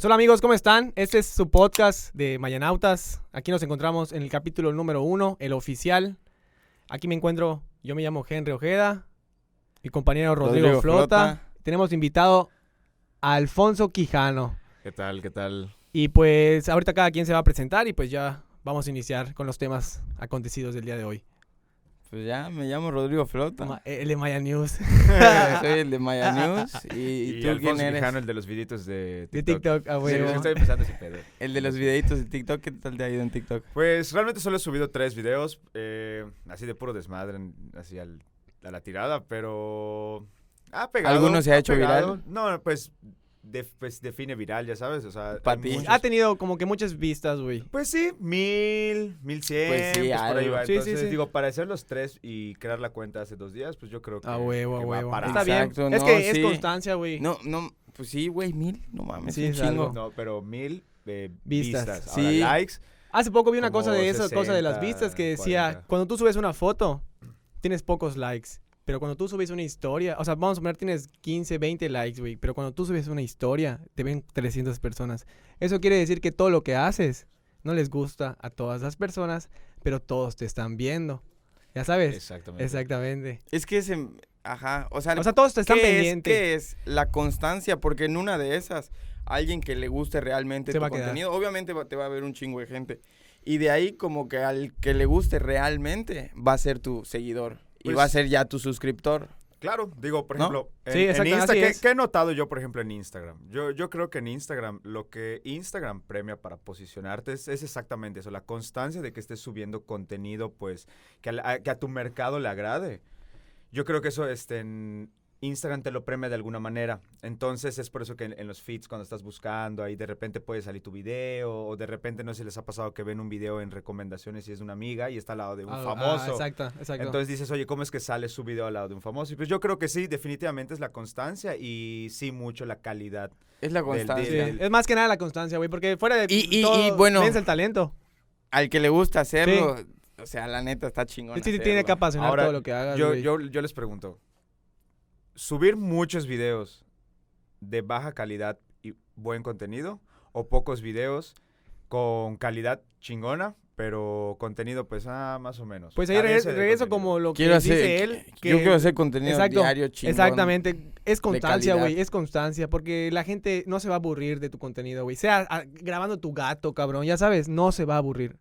Pues hola amigos, ¿cómo están? Este es su podcast de Mayanautas. Aquí nos encontramos en el capítulo número uno, el oficial. Aquí me encuentro, yo me llamo Henry Ojeda, mi compañero Rodrigo, Rodrigo Flota. Flota. Tenemos invitado a Alfonso Quijano. ¿Qué tal? ¿Qué tal? Y pues ahorita cada quien se va a presentar y pues ya vamos a iniciar con los temas acontecidos del día de hoy. Pues ya, me llamo Rodrigo Flota. Ma- El de Maya News. Soy el de Maya News. ¿Y, y Y, tú Alfonso quién eres? Quijano, el de los videitos de De TikTok. TikTok, a Sí, estoy empezando ese pedo. El de los videitos de TikTok. ¿Qué tal te ha ido en TikTok? Pues realmente solo he subido tres videos, eh, así de puro desmadre, así al- a la tirada, pero ha pegado. ¿Alguno se ha hecho pegado. viral? No, pues, def- pues define viral, ya sabes, o sea. Pa' hay ti. muchos- Ha tenido como que muchas vistas, güey. Pues sí, mil, mil cien, Pues pues sí, por ahí va. Sí, sí, Entonces, sí. digo, para hacer los tres y crear la cuenta hace dos días, pues yo creo que. A huevo, a huevo. Está Exacto, bien. Es no, que es constancia, güey. No, no, pues sí, güey, mil. No mames, Sí, un chingo. No, pero mil eh, Vistas. vistas. Ahora, Sí. likes. Hace poco vi una cosa de eso, cosa de las 60, vistas que decía, 40. cuando tú subes una foto, tienes pocos likes. Pero cuando tú subes una historia, o sea, vamos a poner, tienes 15, 20 likes, güey. Pero cuando tú subes una historia, te ven 300 personas. Eso quiere decir que todo lo que haces no les gusta a todas las personas, pero todos te están viendo. Ya sabes. Exactamente. Exactamente. Es que es... en- Ajá, o sea... O sea, todos te están ¿qué es. ¿Qué es? La constancia, porque en una de esas, alguien que le guste realmente Se tu va a quedar. contenido, obviamente va- te va a ver un chingo de gente. Y de ahí como que al que le guste realmente va a ser tu seguidor. Y Pues- va a ser ya tu suscriptor. Claro, digo, por ¿No? ejemplo, en, Sí, en Insta, ¿qué, he notado yo, por ejemplo, en Instagram? Yo, yo creo que en Instagram, lo que Instagram premia para posicionarte es, es exactamente eso, la constancia de que estés subiendo contenido, pues, que, a, que a tu mercado le agrade. Yo creo que eso este, en Instagram te lo premia de alguna manera. Entonces es por eso que en, en los feeds, cuando estás buscando, ahí de repente puede salir tu video, o de repente no sé si les ha pasado que ven un video en recomendaciones y es de una amiga y está al lado de un Ah, ah, famoso. exacto, exacto. Entonces dices, oye, ¿cómo es que sale su video al lado de un famoso? Y pues yo creo que sí, definitivamente es la constancia y sí mucho la calidad. Es la Del- constancia. Sí, Es más que nada la constancia, güey, porque fuera de Y- y- todo, y bueno- el talento. Al que le gusta hacerlo, o sea, la neta está chingón. Sí, sí, tiene que apasionar Ahora, todo lo que hagas, Yo, yo, yo les pregunto, ¿subir muchos videos de baja calidad y buen contenido o pocos videos con calidad chingona, pero contenido pues ah, más o menos? Pues ahí regreso, como lo que Quiero hacer, dice él. yo quiero hacer contenido Exacto, diario chingón. Exactamente. Es constancia, güey. Es constancia. Porque la gente no se va a aburrir de tu contenido, güey. Sea ah, grabando tu gato, cabrón. Ya sabes, no se va a aburrir.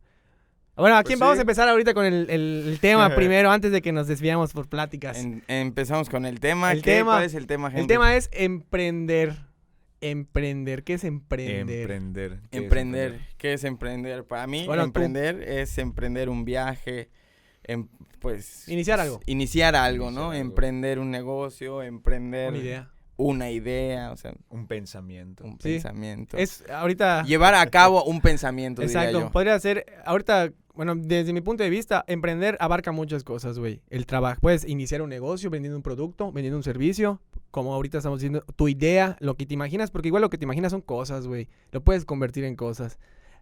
Bueno, ¿a Pues quién vamos sí. a empezar ahorita con el, el- el tema primero antes de que nos desviamos por pláticas? En- empezamos con el tema. El ¿Qué? tema- ¿Cuál es el tema, el Henry? tema es emprender. Emprender. ¿Qué es emprender? Emprender. ¿Qué es Emprender. ¿Qué es emprender? Para mí, Bueno, tú. emprender es emprender un viaje, em- pues... Iniciar algo. Iniciar algo, Iniciar ¿no? algo. Emprender un negocio, emprender... Una idea. Una idea, o sea, Un pensamiento. un Sí. pensamiento. Es ahorita... Llevar a cabo un pensamiento, diría Exacto, yo. podría ser, ahorita, bueno, desde mi punto de vista, emprender abarca muchas cosas, güey. El trabajo, puedes iniciar un negocio vendiendo un producto, vendiendo un servicio, como ahorita estamos diciendo, tu idea, lo que te imaginas, porque igual lo que te imaginas son cosas, güey. Lo puedes convertir en cosas.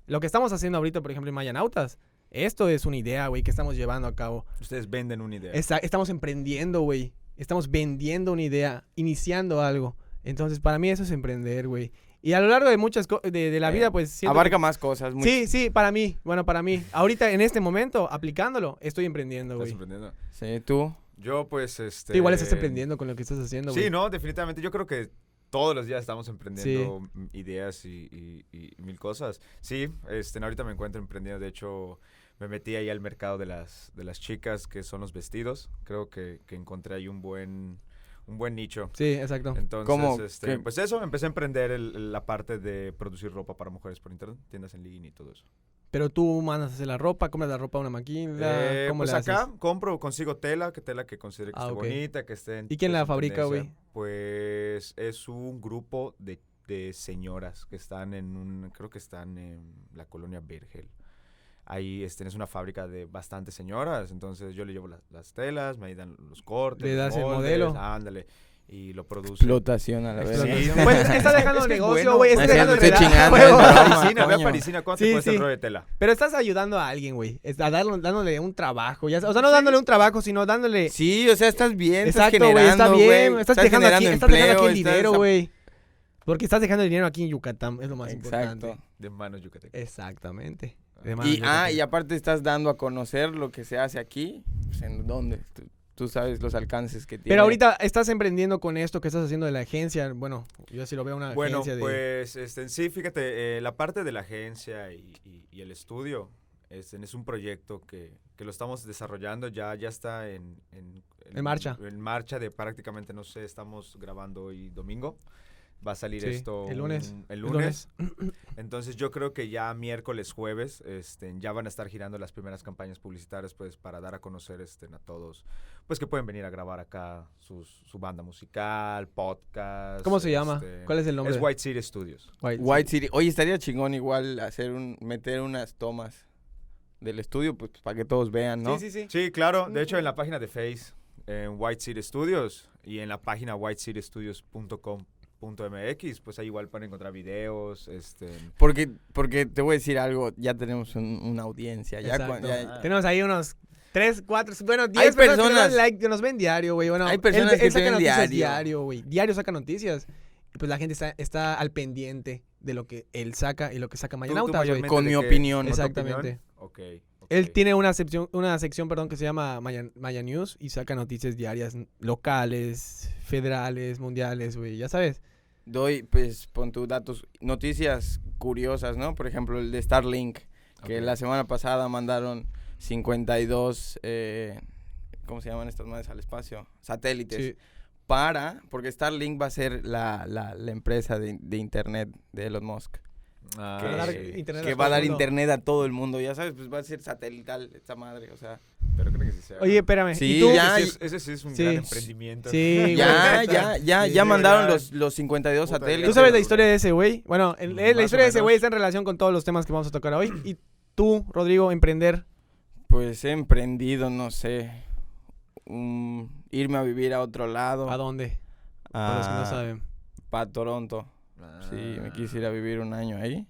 Lo que estamos haciendo ahorita, por ejemplo, en Mayanautas, esto es una idea, güey, que estamos llevando a cabo. Ustedes venden una idea. Esta- estamos emprendiendo, güey. Estamos vendiendo una idea, iniciando algo. Entonces, para mí eso es emprender, güey. Y a lo largo de muchas cosas, de, de la Eh, vida, pues... siento que- Abarca más cosas. mucho- Sí, sí, para mí. Bueno, para mí. Ahorita, en este momento, aplicándolo, estoy emprendiendo, ¿Estás güey. emprendiendo? Sí, tú. Yo pues este... Tú igual estás emprendiendo con lo que estás haciendo, güey. Sí, no, definitivamente. Yo creo que todos los días estamos emprendiendo ideas y, y- y mil cosas. Sí, este, ahorita me encuentro emprendiendo. De hecho, me metí ahí al mercado de las, de las chicas, que son los vestidos. Creo que, que encontré ahí un buen, un buen nicho. Sí, exacto. Entonces, ¿Cómo? este, pues eso, empecé a emprender el- la parte de producir ropa para mujeres por internet, tiendas en línea y todo eso. Pero tú mandas a hacer la ropa, compras la ropa a una máquina, Eh, ¿cómo pues le acá haces? compro, consigo tela, que tela que considere que Ah, esté bonita, que esté en- ¿Y quién la fabrica, güey? Pues es un grupo de, de señoras que están en un, creo que están en la colonia Vergel. Ahí este, es una fábrica de bastantes señoras, entonces yo le llevo las, las telas, me dan los cortes, Le das el modelo. ándale, y lo produce. Explotación a la vez. Sí. Pues es que está dejando es negocio, bueno. güey. Está es dejando broma. Parisina, ve a. Parisina, ¿cuánto Sí, te cuesta sí. el rollo de tela? Pero estás ayudando a alguien, güey. A darle- dándole un trabajo. Ya, o sea, no dándole un trabajo, sino dándole... Sí, o sea, estás bien, Exacto, estás güey. Está generando, bien. güey. Estás, dejando aquí, estás dejando aquí el dinero, güey. Porque estás dejando el dinero aquí en Yucatán, es lo más Exacto. importante. De manos yucatecas. Exactamente. Y, ah, y aparte estás dando a conocer lo que se hace aquí, pues, en dónde. Tú, tú sabes los alcances que tiene. Pero ahorita estás emprendiendo con esto que estás haciendo de la agencia. Bueno, yo sí lo veo una Bueno, agencia de... pues este, en sí, fíjate, eh, la parte de la agencia y, y- y el estudio es, es un proyecto que, que lo estamos desarrollando, ya, ya está en, en, En marcha. En marcha de prácticamente, no sé, estamos grabando hoy domingo. Va a salir Sí, esto el lunes, un- el el lunes. Entonces yo creo que ya miércoles, jueves, este, ya van a estar girando las primeras campañas publicitarias, pues, para dar a conocer este, a todos, pues, que pueden venir a grabar acá sus- su banda musical, podcast. ¿Cómo se llama? este, ¿Cuál es el nombre? Es White City Studios. White, White City. Oye, estaría chingón igual hacer un, meter unas tomas del estudio, pues para que todos vean, ¿no? Sí, sí, sí. Sí, claro. De hecho, en la página de Face, en White City Studios y en la página whitecitystudios.com.mx, pues ahí igual pueden encontrar videos, este... Porque, porque te voy a decir algo, ya tenemos un- una audiencia. Ya, Exacto. cuan- ya- Tenemos ahí unos tres, cuatro, bueno, diez personas, que nos personas- dan like, que nos ven diario, güey. Bueno, Hay personas él, que él te saca ven noticias diario. diario, güey. Diario saca noticias. Y pues la gente está, está al pendiente de lo que él saca y lo que saca ¿Tú- tú Mañanautas, güey. mayormente Con de mi qué- opinión. Exactamente. opinión? Ok, Él tiene una sección, una sección, perdón, que se llama Maya, Maya News y saca noticias diarias locales, federales, mundiales, güey. Ya sabes. doy, pues, pon tus datos, noticias curiosas, ¿no? Por ejemplo, el de Starlink, que la semana pasada mandaron 52, eh, ¿cómo se llaman estas madres al espacio? Satélites. Sí. Para, porque Starlink va a ser la, la, la empresa de, de internet de Elon Musk. Ah, que va a dar sí. internet que a va a todo dar el mundo. internet a todo el mundo, ya sabes, pues va a ser satelital esta madre, o sea. Pero creo que sí sea. Oye, espérame. Sí, ¿Y tú? ya- Ese, sí es, ese sí es un Sí. gran emprendimiento. Sí. Ya, ya, ya, Sí, ya sí, mandaron verdad. los, los 52 Puta, satélites. ¿Tú sabes la historia de ese güey? Bueno, el- Mm, eh, la historia de ese güey está en relación con todos los temas que vamos a tocar hoy. Y tú, Rodrigo, emprender. Pues he emprendido, no sé, un- irme a vivir a otro lado. ¿A dónde? Para los que no a- saben. pa' Toronto. Ah. Sí, me quise ir a vivir un año ahí.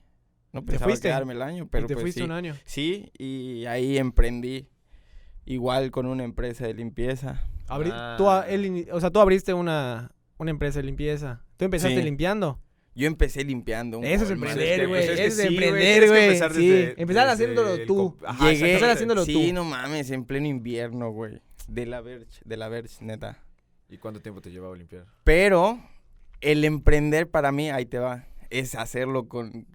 No pensaba fuiste? quedarme el año, Y pero te pues fuiste sí. un año. Sí, y ahí emprendí. Igual con una empresa de limpieza. Abri- Ah. tú, él o sea, tú abriste una, una empresa de limpieza. Tú empezaste Sí. limpiando. Yo empecé limpiando un Eso es emprender, que- güey. pues es que Eso es sí, emprender, güey. empezar Sí. Empezar haciéndolo tú. Ajá, Llegué, empezar haciéndolo sí, tú. no mames, en pleno invierno, güey. De la Verge, de la Verge, neta. ¿Y cuánto tiempo te llevaba a limpiar? Pero el emprender para mí, ahí te va, es hacerlo con,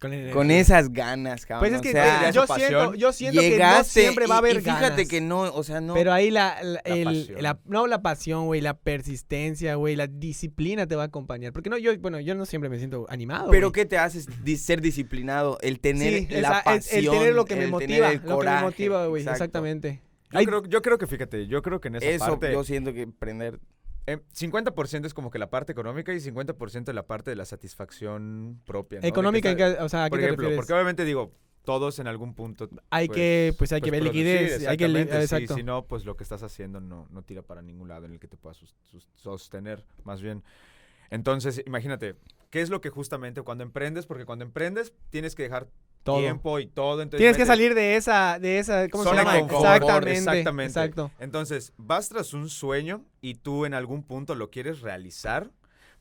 Con, el- con esas ganas, cabrón. Pues es que o sea, yo siento, yo siento que no siempre va a haber y fíjate ganas. que no, o sea, no. Pero ahí la, la- La el- pasión. la- no la pasión, güey, la persistencia, güey, la disciplina te va a acompañar. Porque no, yo, bueno, yo no siempre me siento animado. Pero. ¿qué te hace ser disciplinado? El tener Sí, la esa- pasión. el, tener lo que me motiva, el lo que me coraje, motiva, güey, exactamente. Yo, creo, yo creo que, fíjate, yo creo que en esa Eso parte... yo siento que emprender. Eh, 50% es como que la parte económica y 50% la parte de la satisfacción propia. ¿no? De que económica, ¿en está- qué- o sea, ¿a qué Por te ejemplo, refieres? porque obviamente digo, todos en algún punto... hay que, pues hay que ver producir, liquidez, hay que, exactamente, sí, exacto. si no, pues lo que estás haciendo no, no tira para ningún lado en el que te puedas sostener, más bien. Entonces, imagínate, ¿qué es lo que justamente cuando emprendes? Porque cuando emprendes tienes que dejar Todo. tiempo y todo. Entonces Tienes que salir de esa, de esa, ¿cómo Zona se de llama? confort, exactamente, exactamente. exacto. Entonces, vas tras un sueño y tú en algún punto lo quieres realizar,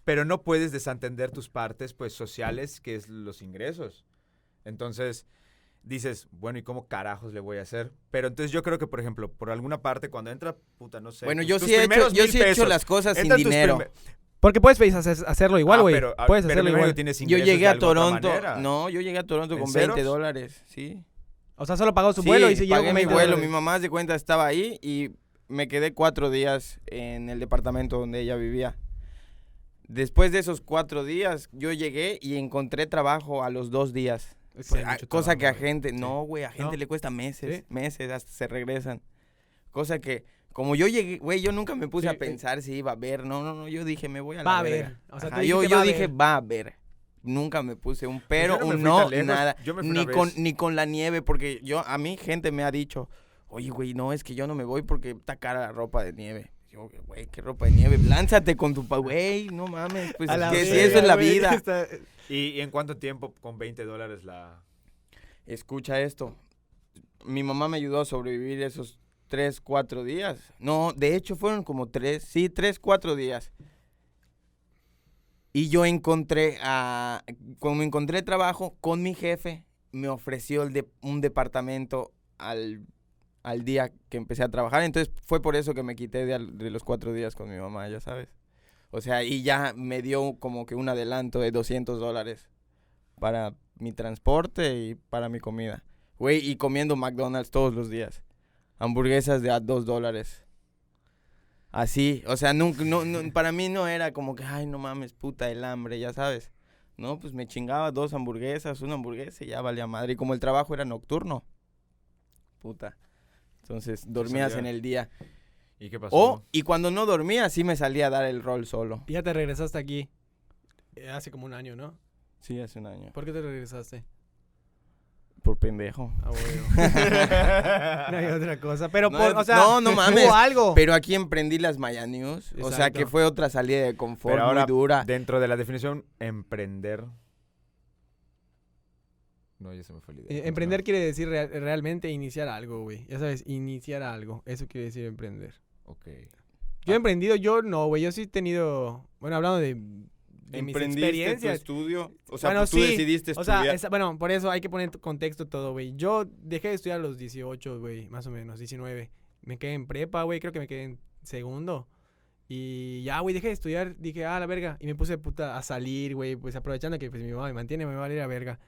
pero no puedes desentender tus partes pues sociales, que es los ingresos. Entonces, dices, bueno, ¿y cómo carajos le voy a hacer? Pero entonces yo creo que, por ejemplo, por alguna parte, cuando entra, puta, no sé. bueno, tus- yo tus sí he hecho, yo sí he hecho las cosas sin dinero. Porque puedes pues, hacer- hacerlo igual, Ah, güey. pero, ah, puedes pero hacerlo igual. Yo llegué a Toronto. No, yo llegué a Toronto ¿En con 20 ceros? dólares, sí. O sea, solo pagó su Sí, vuelo y se con mi 20 vuelo. dólares. Mi mamá de cuenta estaba ahí y me quedé cuatro días en el departamento donde ella vivía. Después de esos cuatro días, yo llegué y encontré trabajo a los dos días. Sí, Pues, a- mucho cosa que a gente, no, güey, a gente No. le cuesta meses, Sí. meses, hasta se regresan. Cosa que, como yo llegué, güey, yo nunca me puse Sí, a eh. pensar si iba a ver, no, no, no, yo dije, me voy a la Va a ver. O sea, tú Ajá, yo yo dije, ver. va a ver. Nunca me puse un pero, no un no, nada. Yo me fui Ni con, vez. ni con la nieve, porque yo, a mí gente me ha dicho, oye, güey, no, es que yo no me voy porque está cara la ropa de nieve. Yo, güey, ¿qué ropa de nieve? Lánzate con tu pa, güey, no mames, pues la que si eso es la vida. está- ¿Y, y en cuánto tiempo con 20 dólares la...? Escucha esto. Mi mamá me ayudó a sobrevivir esos tres, cuatro días. No, de hecho fueron como tres, sí, tres, cuatro días. Y yo encontré, a, cuando encontré trabajo con mi jefe, me ofreció un departamento al, al día que empecé a trabajar. Entonces fue por eso que me quité de, de los cuatro días con mi mamá, ya sabes. O sea, y ya me dio como que un adelanto de 200 dólares para mi transporte y para mi comida. Güey, y comiendo McDonald's todos los días. Hamburguesas de a 2 dólares. Así, o sea, nunca, no, no- para mí no era como que, ay, no mames, puta, el hambre, ya sabes. No, pues me chingaba dos hamburguesas, una hamburguesa y ya valía madre. Y como el trabajo era nocturno, puta. Entonces, dormías en el día. ¿Y qué pasó? O, y cuando no dormía, sí me salía a dar el rol solo. Y ya te regresaste aquí. eh, Hace como un año, ¿no? Sí, hace un año. ¿Por qué te regresaste? Por pendejo. Ah, bueno. no hay otra cosa. Pero, No, por, o sea, no, no mames. hubo algo. Pero aquí emprendí las Maya News. O sea, que fue otra salida de confort Pero ahora, muy dura. dentro de la definición, emprender. No, ya se me fue la idea. Eh, emprender quiere decir rea- realmente iniciar algo, güey. Ya sabes, iniciar algo. Eso quiere decir emprender. Ok. Yo he Ah. emprendido, yo no, güey. Yo sí he tenido. Bueno, hablando de, de mis ¿Emprendiste tu experiencias. estudio? O sea, Bueno, pues tú sí. decidiste O estudiar. sea, esa- bueno, por eso hay que poner contexto todo, güey. Yo dejé de estudiar a los 18, güey, más o menos, 19. Me quedé en prepa, güey, creo que me quedé en segundo. Y ya, güey, dejé de estudiar, dije, ah, la verga. Y me puse puta a salir, güey, pues aprovechando que pues mi mamá me mantiene, me va a ir a verga.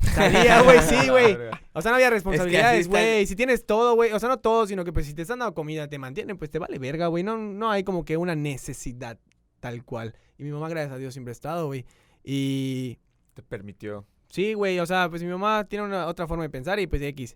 Salía, güey, sí, güey. O sea, no había responsabilidades, está- güey. Si tienes todo, güey. O sea, no todo, sino que pues si te están dando comida, te mantienen, pues te vale verga, güey. No, no hay como que una necesidad tal cual. Y mi mamá, gracias a Dios, siempre ha estado, güey. Y Te permitió. Sí, güey, o sea, pues mi mamá tiene una otra forma de pensar y pues X.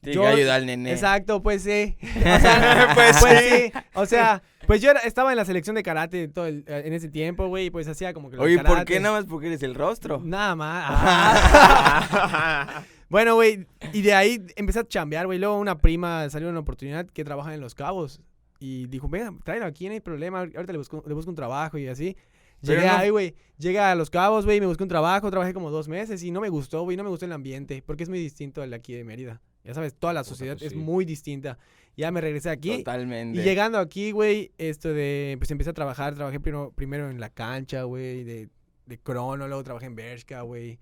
Tiene yo- que ayudar al nene. Exacto, pues sí. O sea, pues, sí. O sea, pues yo era- estaba en la selección de karate todo el- eh, en ese tiempo, güey, y pues hacía como que Oye, ¿por qué nada más porque eres el rostro? Nada más. Ah. bueno, güey, y de ahí empecé a chambear, güey. Luego una prima salió una oportunidad que trabaja en Los Cabos y dijo, venga, tráelo aquí, no hay problema. Ahorita le busco, le busco un trabajo y así. Llegué no- ahí, güey. Llegué a Los Cabos, güey, me busqué un trabajo, trabajé como dos meses y no me gustó, güey, no me gustó el ambiente, porque es muy distinto al de aquí de Mérida. Ya sabes, toda la sociedad pues es sí. muy distinta. Ya me regresé aquí. Totalmente. Y llegando aquí, güey, esto de, pues empecé a trabajar, trabajé primero, primero en la cancha, güey, de, de crono, luego trabajé en Bershka, güey.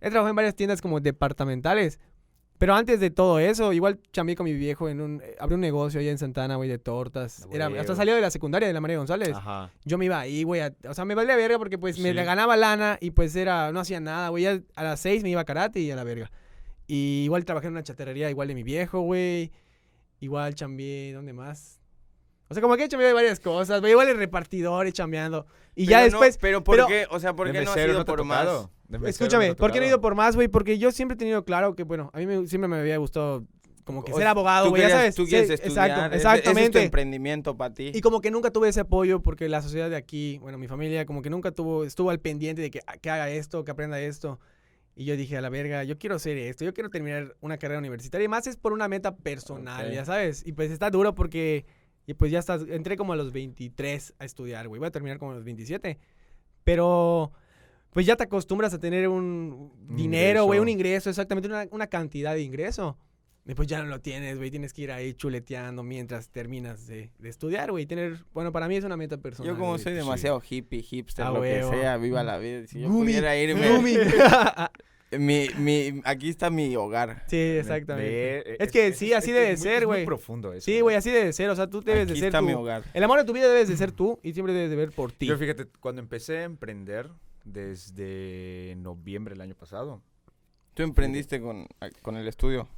He trabajado en varias tiendas como departamentales. Pero antes de todo eso, igual chambeé con mi viejo en un, eh, abrí un negocio allá en Santana, güey, de tortas. Ah, Era, hasta salió de la secundaria de la María González. Ajá. Yo me iba ahí, güey, o sea, me valía verga porque pues me Sí. ganaba lana y pues era, no hacía nada, güey. A las seis me iba a karate y a la verga. Y igual trabajé en una chatarrería igual de mi viejo, güey. Igual chambeé, ¿dónde más? O sea, como que he chambeado de varias cosas, güey. Igual el repartidor y chambeando. Y ya Pero no, después, pero ¿por pero- qué? O sea, ¿por qué no has ido por más? escúchame, ¿por qué no he ido por más, güey? Porque yo siempre he tenido claro que, bueno, a mí me- siempre me había gustado como que O ser abogado, Tú güey, ya sabes. Tú Sí, quieres estudiar. exacto, ese- ese es tu exactamente. emprendimiento para ti. Y como que nunca tuve ese apoyo porque la sociedad de aquí, bueno, mi familia como que nunca tuvo, estuvo al pendiente de que, ah, que haga esto, que aprenda esto. Y yo dije, a la verga, yo quiero hacer esto, yo quiero terminar una carrera universitaria. Y más es por una meta personal, Ok. ya sabes. Y pues está duro porque, y pues ya está, entré como a los 23 a estudiar, güey. Voy a terminar como a los 27. Pero, pues ya te acostumbras a tener un dinero, güey, un ingreso. exactamente, una, una cantidad de ingreso. Después ya no lo tienes, güey. Tienes que ir ahí chuleteando mientras terminas de, de estudiar, güey. Tener, bueno, para mí es una meta personal. Yo como soy sí. demasiado hippie, hipster, Ah, lo huevo. que sea, viva la vida. Si yo Gumi, pudiera irme. mi, mi, aquí está mi hogar. sí, exactamente. Es que sí, así debe ser, es muy güey. profundo eso. Sí, güey, así debe ser. O sea, tú debes aquí de ser está mi hogar. El amor de tu vida debes de ser tú y siempre debes de ver por ti. Yo fíjate, cuando empecé a emprender desde noviembre del año pasado, Tú emprendiste con, con el estudio.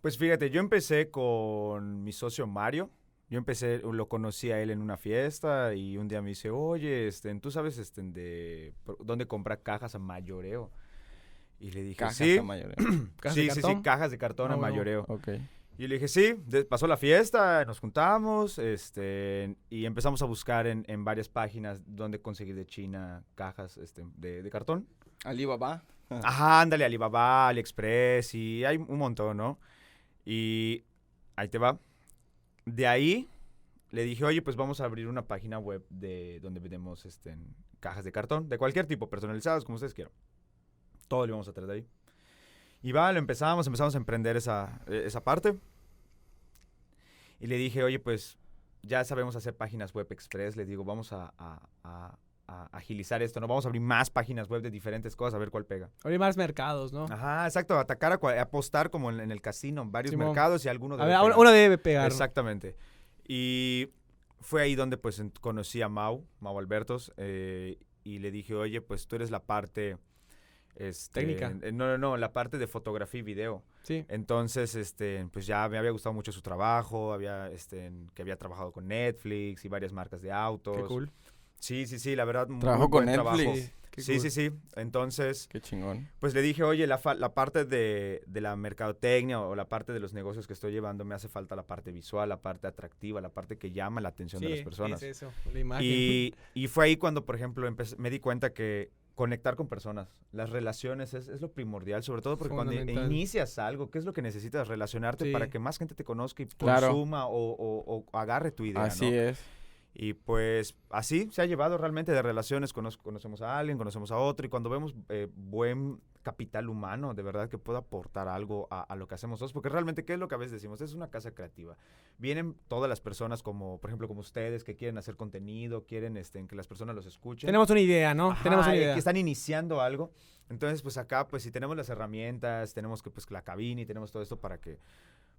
Pues fíjate, yo empecé con mi socio Mario. Yo empecé, lo conocí a él en una fiesta y un día me dice, oye, este, ¿tú sabes este, de dónde comprar cajas a mayoreo? Y le dije, Cajas sí, a mayoreo. ¿Cajas sí, de sí, sí, cajas de cartón Ah, a huevo. mayoreo. Y le dije, sí, pasó la fiesta, nos juntamos, este, y empezamos a buscar en, en varias páginas dónde conseguir de China cajas este, de, de cartón. Alibaba. Ajá, ándale, Alibaba, AliExpress y hay un montón, ¿no? Y ahí te va. De ahí le dije, oye, pues vamos a abrir una página web de donde vendemos este, cajas de cartón, de cualquier tipo, personalizadas, como ustedes quieran. Todo lo vamos a traer de ahí. Y va, lo empezamos, empezamos a emprender esa, eh, esa parte. Y le dije, oye, pues ya sabemos hacer páginas web express. Le digo, vamos a, a- a- a agilizar esto, ¿no? Vamos a abrir más páginas web de diferentes cosas, a ver cuál pega. Abrir más mercados, ¿no? Ajá, exacto, atacar, a apostar como en, en el casino, varios Simón. mercados y alguno A debe ver, uno, debe pegar. Exactamente. Y fue ahí donde pues conocí a Mau, Mau Albertos, eh, y le dije, oye, pues tú eres la parte... Este, Técnica. eh, No, no, no, la parte de fotografía y video. Sí. Entonces, este, pues ya me había gustado mucho su trabajo, había, este, que había trabajado con Netflix y varias marcas de autos. Qué cool. Sí, sí, sí, la verdad, muy Trabajó con buen trabajo. Netflix. Sí, qué Sí, cool. sí, sí. Entonces, Qué chingón. pues le dije, oye, la, fa- la parte de, de la mercadotecnia o la parte de los negocios que estoy llevando, me hace falta la parte visual, la parte atractiva, la parte que llama la atención de Sí, las personas. es eso, la imagen. Y, y fue ahí cuando, por ejemplo, me di cuenta que conectar con personas, las relaciones es, es lo primordial, sobre todo porque cuando inicias algo, ¿qué es lo que necesitas? Relacionarte Sí. para que más gente te conozca y Claro. consuma o, o- o agarre tu idea, Así ¿no? es. Y pues así se ha llevado realmente de relaciones, conoz- conocemos a alguien, conocemos a otro y cuando vemos eh, buen capital humano, de verdad que pueda aportar algo a, a lo que hacemos nosotros, porque realmente, ¿qué es lo que a veces decimos? Es una casa creativa. Vienen todas las personas como, por ejemplo, como ustedes, que quieren hacer contenido, quieren este, que las personas los escuchen. Tenemos una idea, ¿no? Ajá, Tenemos una idea. Que están iniciando algo. Entonces, pues acá, pues si tenemos las herramientas, tenemos que, pues la cabina y tenemos todo esto para que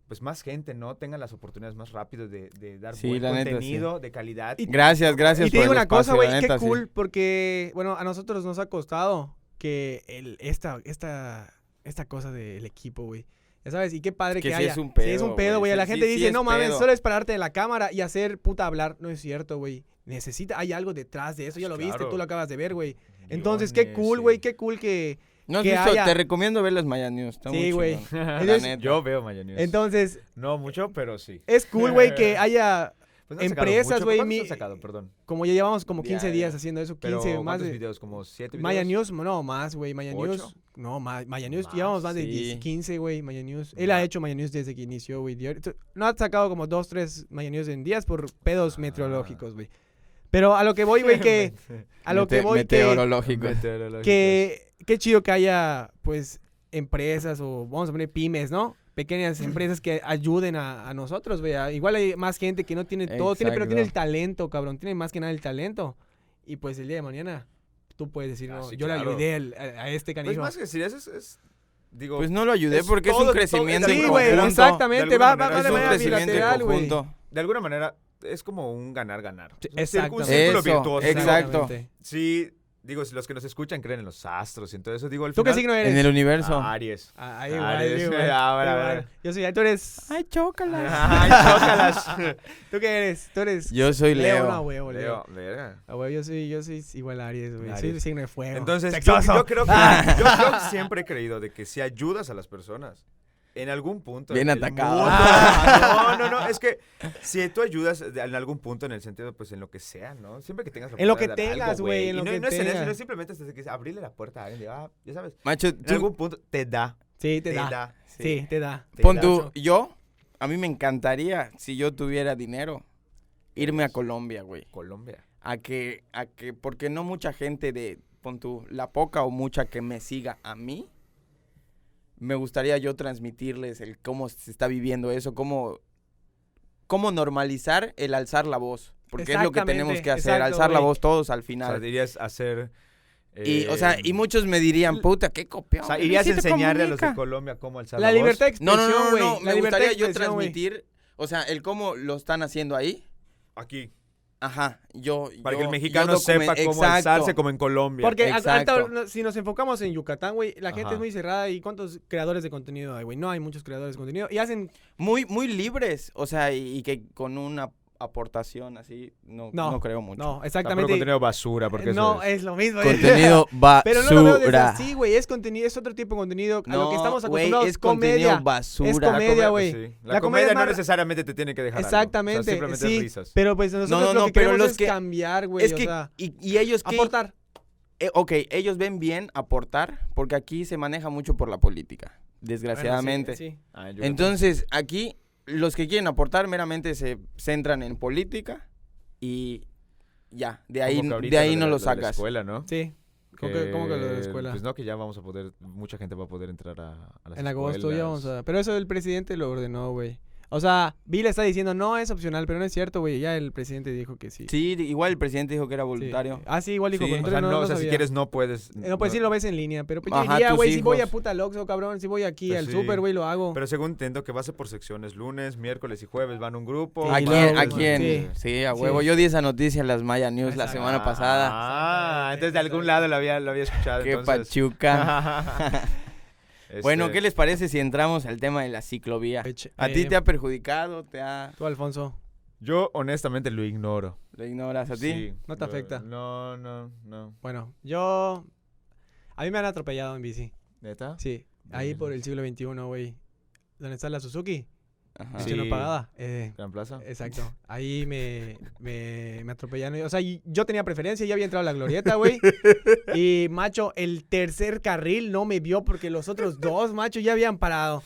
pues más gente, ¿no? Tenga las oportunidades más rápido de, de dar Sí, buen la neta, sí. contenido de calidad. Gracias, gracias Y te por digo el una cosa, güey, qué neta, sí. cool, porque, bueno, a nosotros nos ha costado que el, esta, esta, esta cosa del equipo, güey. Ya sabes, y qué padre Que que, sí haya. es un Sí, es pedo, un pedo, güey. La gente dice, es no mames, pedo". solo es pararte de la cámara y hacer puta hablar. No es cierto, güey. Necesita, hay algo detrás de eso, ya lo viste, Claro. tú lo acabas de ver, güey. Entonces, qué cool, sí. güey, qué cool que... No has que visto, haya- te recomiendo ver las Maya News. Está Sí, güey. Yo veo Maya News. Entonces, no mucho, pero sí. es cool, güey, que haya, Pues no empresas, güey, ¿Cuántos mi- sacado? Perdón. como ya llevamos como Ya, 15 ya. días haciendo eso, 15, Pero, más ¿cuántos de... videos? ¿Como siete videos? Maya News, no, más, güey. Maya ¿Ocho? News. No, más. Maya News, Más, llevamos más de sí. 10, 15, güey. Maya News. Él ha Ma- hecho Maya News desde que inició, güey. No ha sacado como dos, tres Maya News en días por pedos Ah. meteorológicos, güey. Pero a lo que voy, güey, que. A lo que voy, que. Meteorológico. Que. Qué chido que haya, pues, empresas o vamos a poner pymes, ¿no? Pequeñas empresas que ayuden a, a nosotros, güey. Igual hay más gente que no tiene todo, tiene, pero tiene el talento, cabrón. Tiene más que nada el talento. Y pues el día de mañana, tú puedes decir, Ah, no, yo le claro. ayudé al- a, a este Pues canijo. más que decir eso es... es- digo, Pues no lo ayudé porque es todo- un crecimiento de sí, güey, exactamente. de Va, va, de manera bilateral, güey. de alguna manera es como un ganar-ganar. Sí, Es un círculo- virtuoso. exacto. Exactamente. Sí, digo, si los que nos escuchan creen en los astros y en todo eso, digo, al ¿Tú qué final... signo eres? En el universo. Aries. Ah, ahí, güey, Aries, ahí, güey. ahora, Ahí, ahora. güey. Yo soy, tú eres... Ay, chócalas. Ay, chócalas. ¿Tú qué eres? Tú eres... Yo soy Leo. No, huevo, Leo. Leo, verga. Ah, güey, yo soy, yo soy igual a Aries, güey. Soy el signo de fuego. Entonces, yo, yo creo que yo, creo que siempre he creído de que si ayudas a las personas, en algún punto. Bien atacado. mundo- Ah. no, no, no. Es que si tú ayudas en algún punto en el sentido, pues en lo que sea, ¿no? Siempre que tengas la En lo que tengas, güey, en Y lo no, que no es en eso, no es simplemente es que abrirle la puerta a alguien, de, ah, ya sabes. Macho, En tú, algún punto te da. Sí, te da. Sí, te da. te pon tú, yo, a mí me encantaría, si yo tuviera dinero, irme a Colombia, güey. Colombia. A que, a que, porque no mucha gente de, pon tú, la poca o mucha que me siga a mí, me gustaría yo transmitirles el cómo se está viviendo eso, cómo, cómo normalizar el alzar la voz. Porque es lo que tenemos que hacer, exacto, alzar la voz todos al O sea, final. dirías hacer. y, o sea, eh, y muchos me dirían, puta, qué copión. O sea, irías a enseñarle a los de Comunica". Colombia cómo alzar La la, voz. libertad de No, expresión, no, no, güey. no, La me gustaría yo transmitir, o sea, el cómo lo están haciendo ahí. Aquí. Ajá, yo. Para que el mexicano sepa cómo Exacto. alzarse como en Colombia. Porque si nos enfocamos en Yucatán, güey, la gente Ajá. es muy cerrada. ¿Y cuántos creadores de contenido hay, güey? No hay muchos creadores de contenido. Y hacen... Muy, muy libres, o sea, y, y que con una aportación así, no, No, no, creo mucho. No, exactamente. contenido basura, porque no, eso es. es lo mismo. Contenido basura. Pero no lo veo desde así, güey. Es contenido, es otro tipo de contenido a lo que estamos güey, acostumbrados. es comedia. contenido basura. Es La comedia, güey. pues, sí. La, La comedia no necesariamente te tiene que dejar algo. O sea, Exactamente, simplemente sí. risas. Pero pues nosotros no, lo no, que pero queremos los es que- cambiar, güey. Es o que, sea, y, y ellos que... aportar. eh, ok, ellos ven bien aportar, porque aquí se maneja mucho por la política, desgraciadamente. Bueno, sí, sí. Ah, yo Entonces, aquí los que quieren aportar meramente se centran en política y ya, de ahí, de ahí lo no la- lo de la sacas. escuela, ¿no? Sí. ¿Cómo que, cómo que lo de la escuela? Pues no, que ya vamos a poder, mucha gente va a poder entrar a, a las en agosto ya vamos a... Pero eso el presidente lo ordenó, güey. O sea, Bill está diciendo, no, es opcional, pero no es cierto, güey. Ya el presidente dijo que sí. Sí, igual el presidente dijo que era Sí. voluntario. Ah, sí, igual dijo Sí, O sea, no, o sea si quieres no puedes. Eh, No, pues sí lo ves en línea, pero pues yo Ajá, tus güey, si voy a puta Loxo, cabrón, si voy aquí Pues al sí. super, güey, lo hago. Pero según entiendo que va a ser por secciones, lunes, miércoles y jueves van un grupo. Sí, ¿A quién? ¿A quién? sí. Sí, a Sí. huevo. Yo di esa noticia en las Maya News la semana pasada. Ah, entonces de algún lado lo había, lo había escuchado. Qué entonces. pachuca. Bueno, Este, ¿qué les parece si entramos al tema de la ciclovía? Eche- ¿A ti eh, te ha perjudicado? ¿Te ha... Tú, Alfonso. Yo honestamente lo ignoro. ¿Lo ignoras a ti? Sí, ¿No te lo- afecta? No, no, no. Bueno, yo... A mí me han atropellado en bici. ¿Neta? Sí, ahí por el siglo XXI, güey. ¿Dónde está la Suzuki? Ajá. Sí. No pagada. Eh, ¿Gran Plaza? exacto. Ahí me, me, me atropellaron. O sea, yo tenía preferencia, ya había entrado a la glorieta, güey. y, macho, el tercer carril no me vio porque los otros dos, macho, ya habían parado.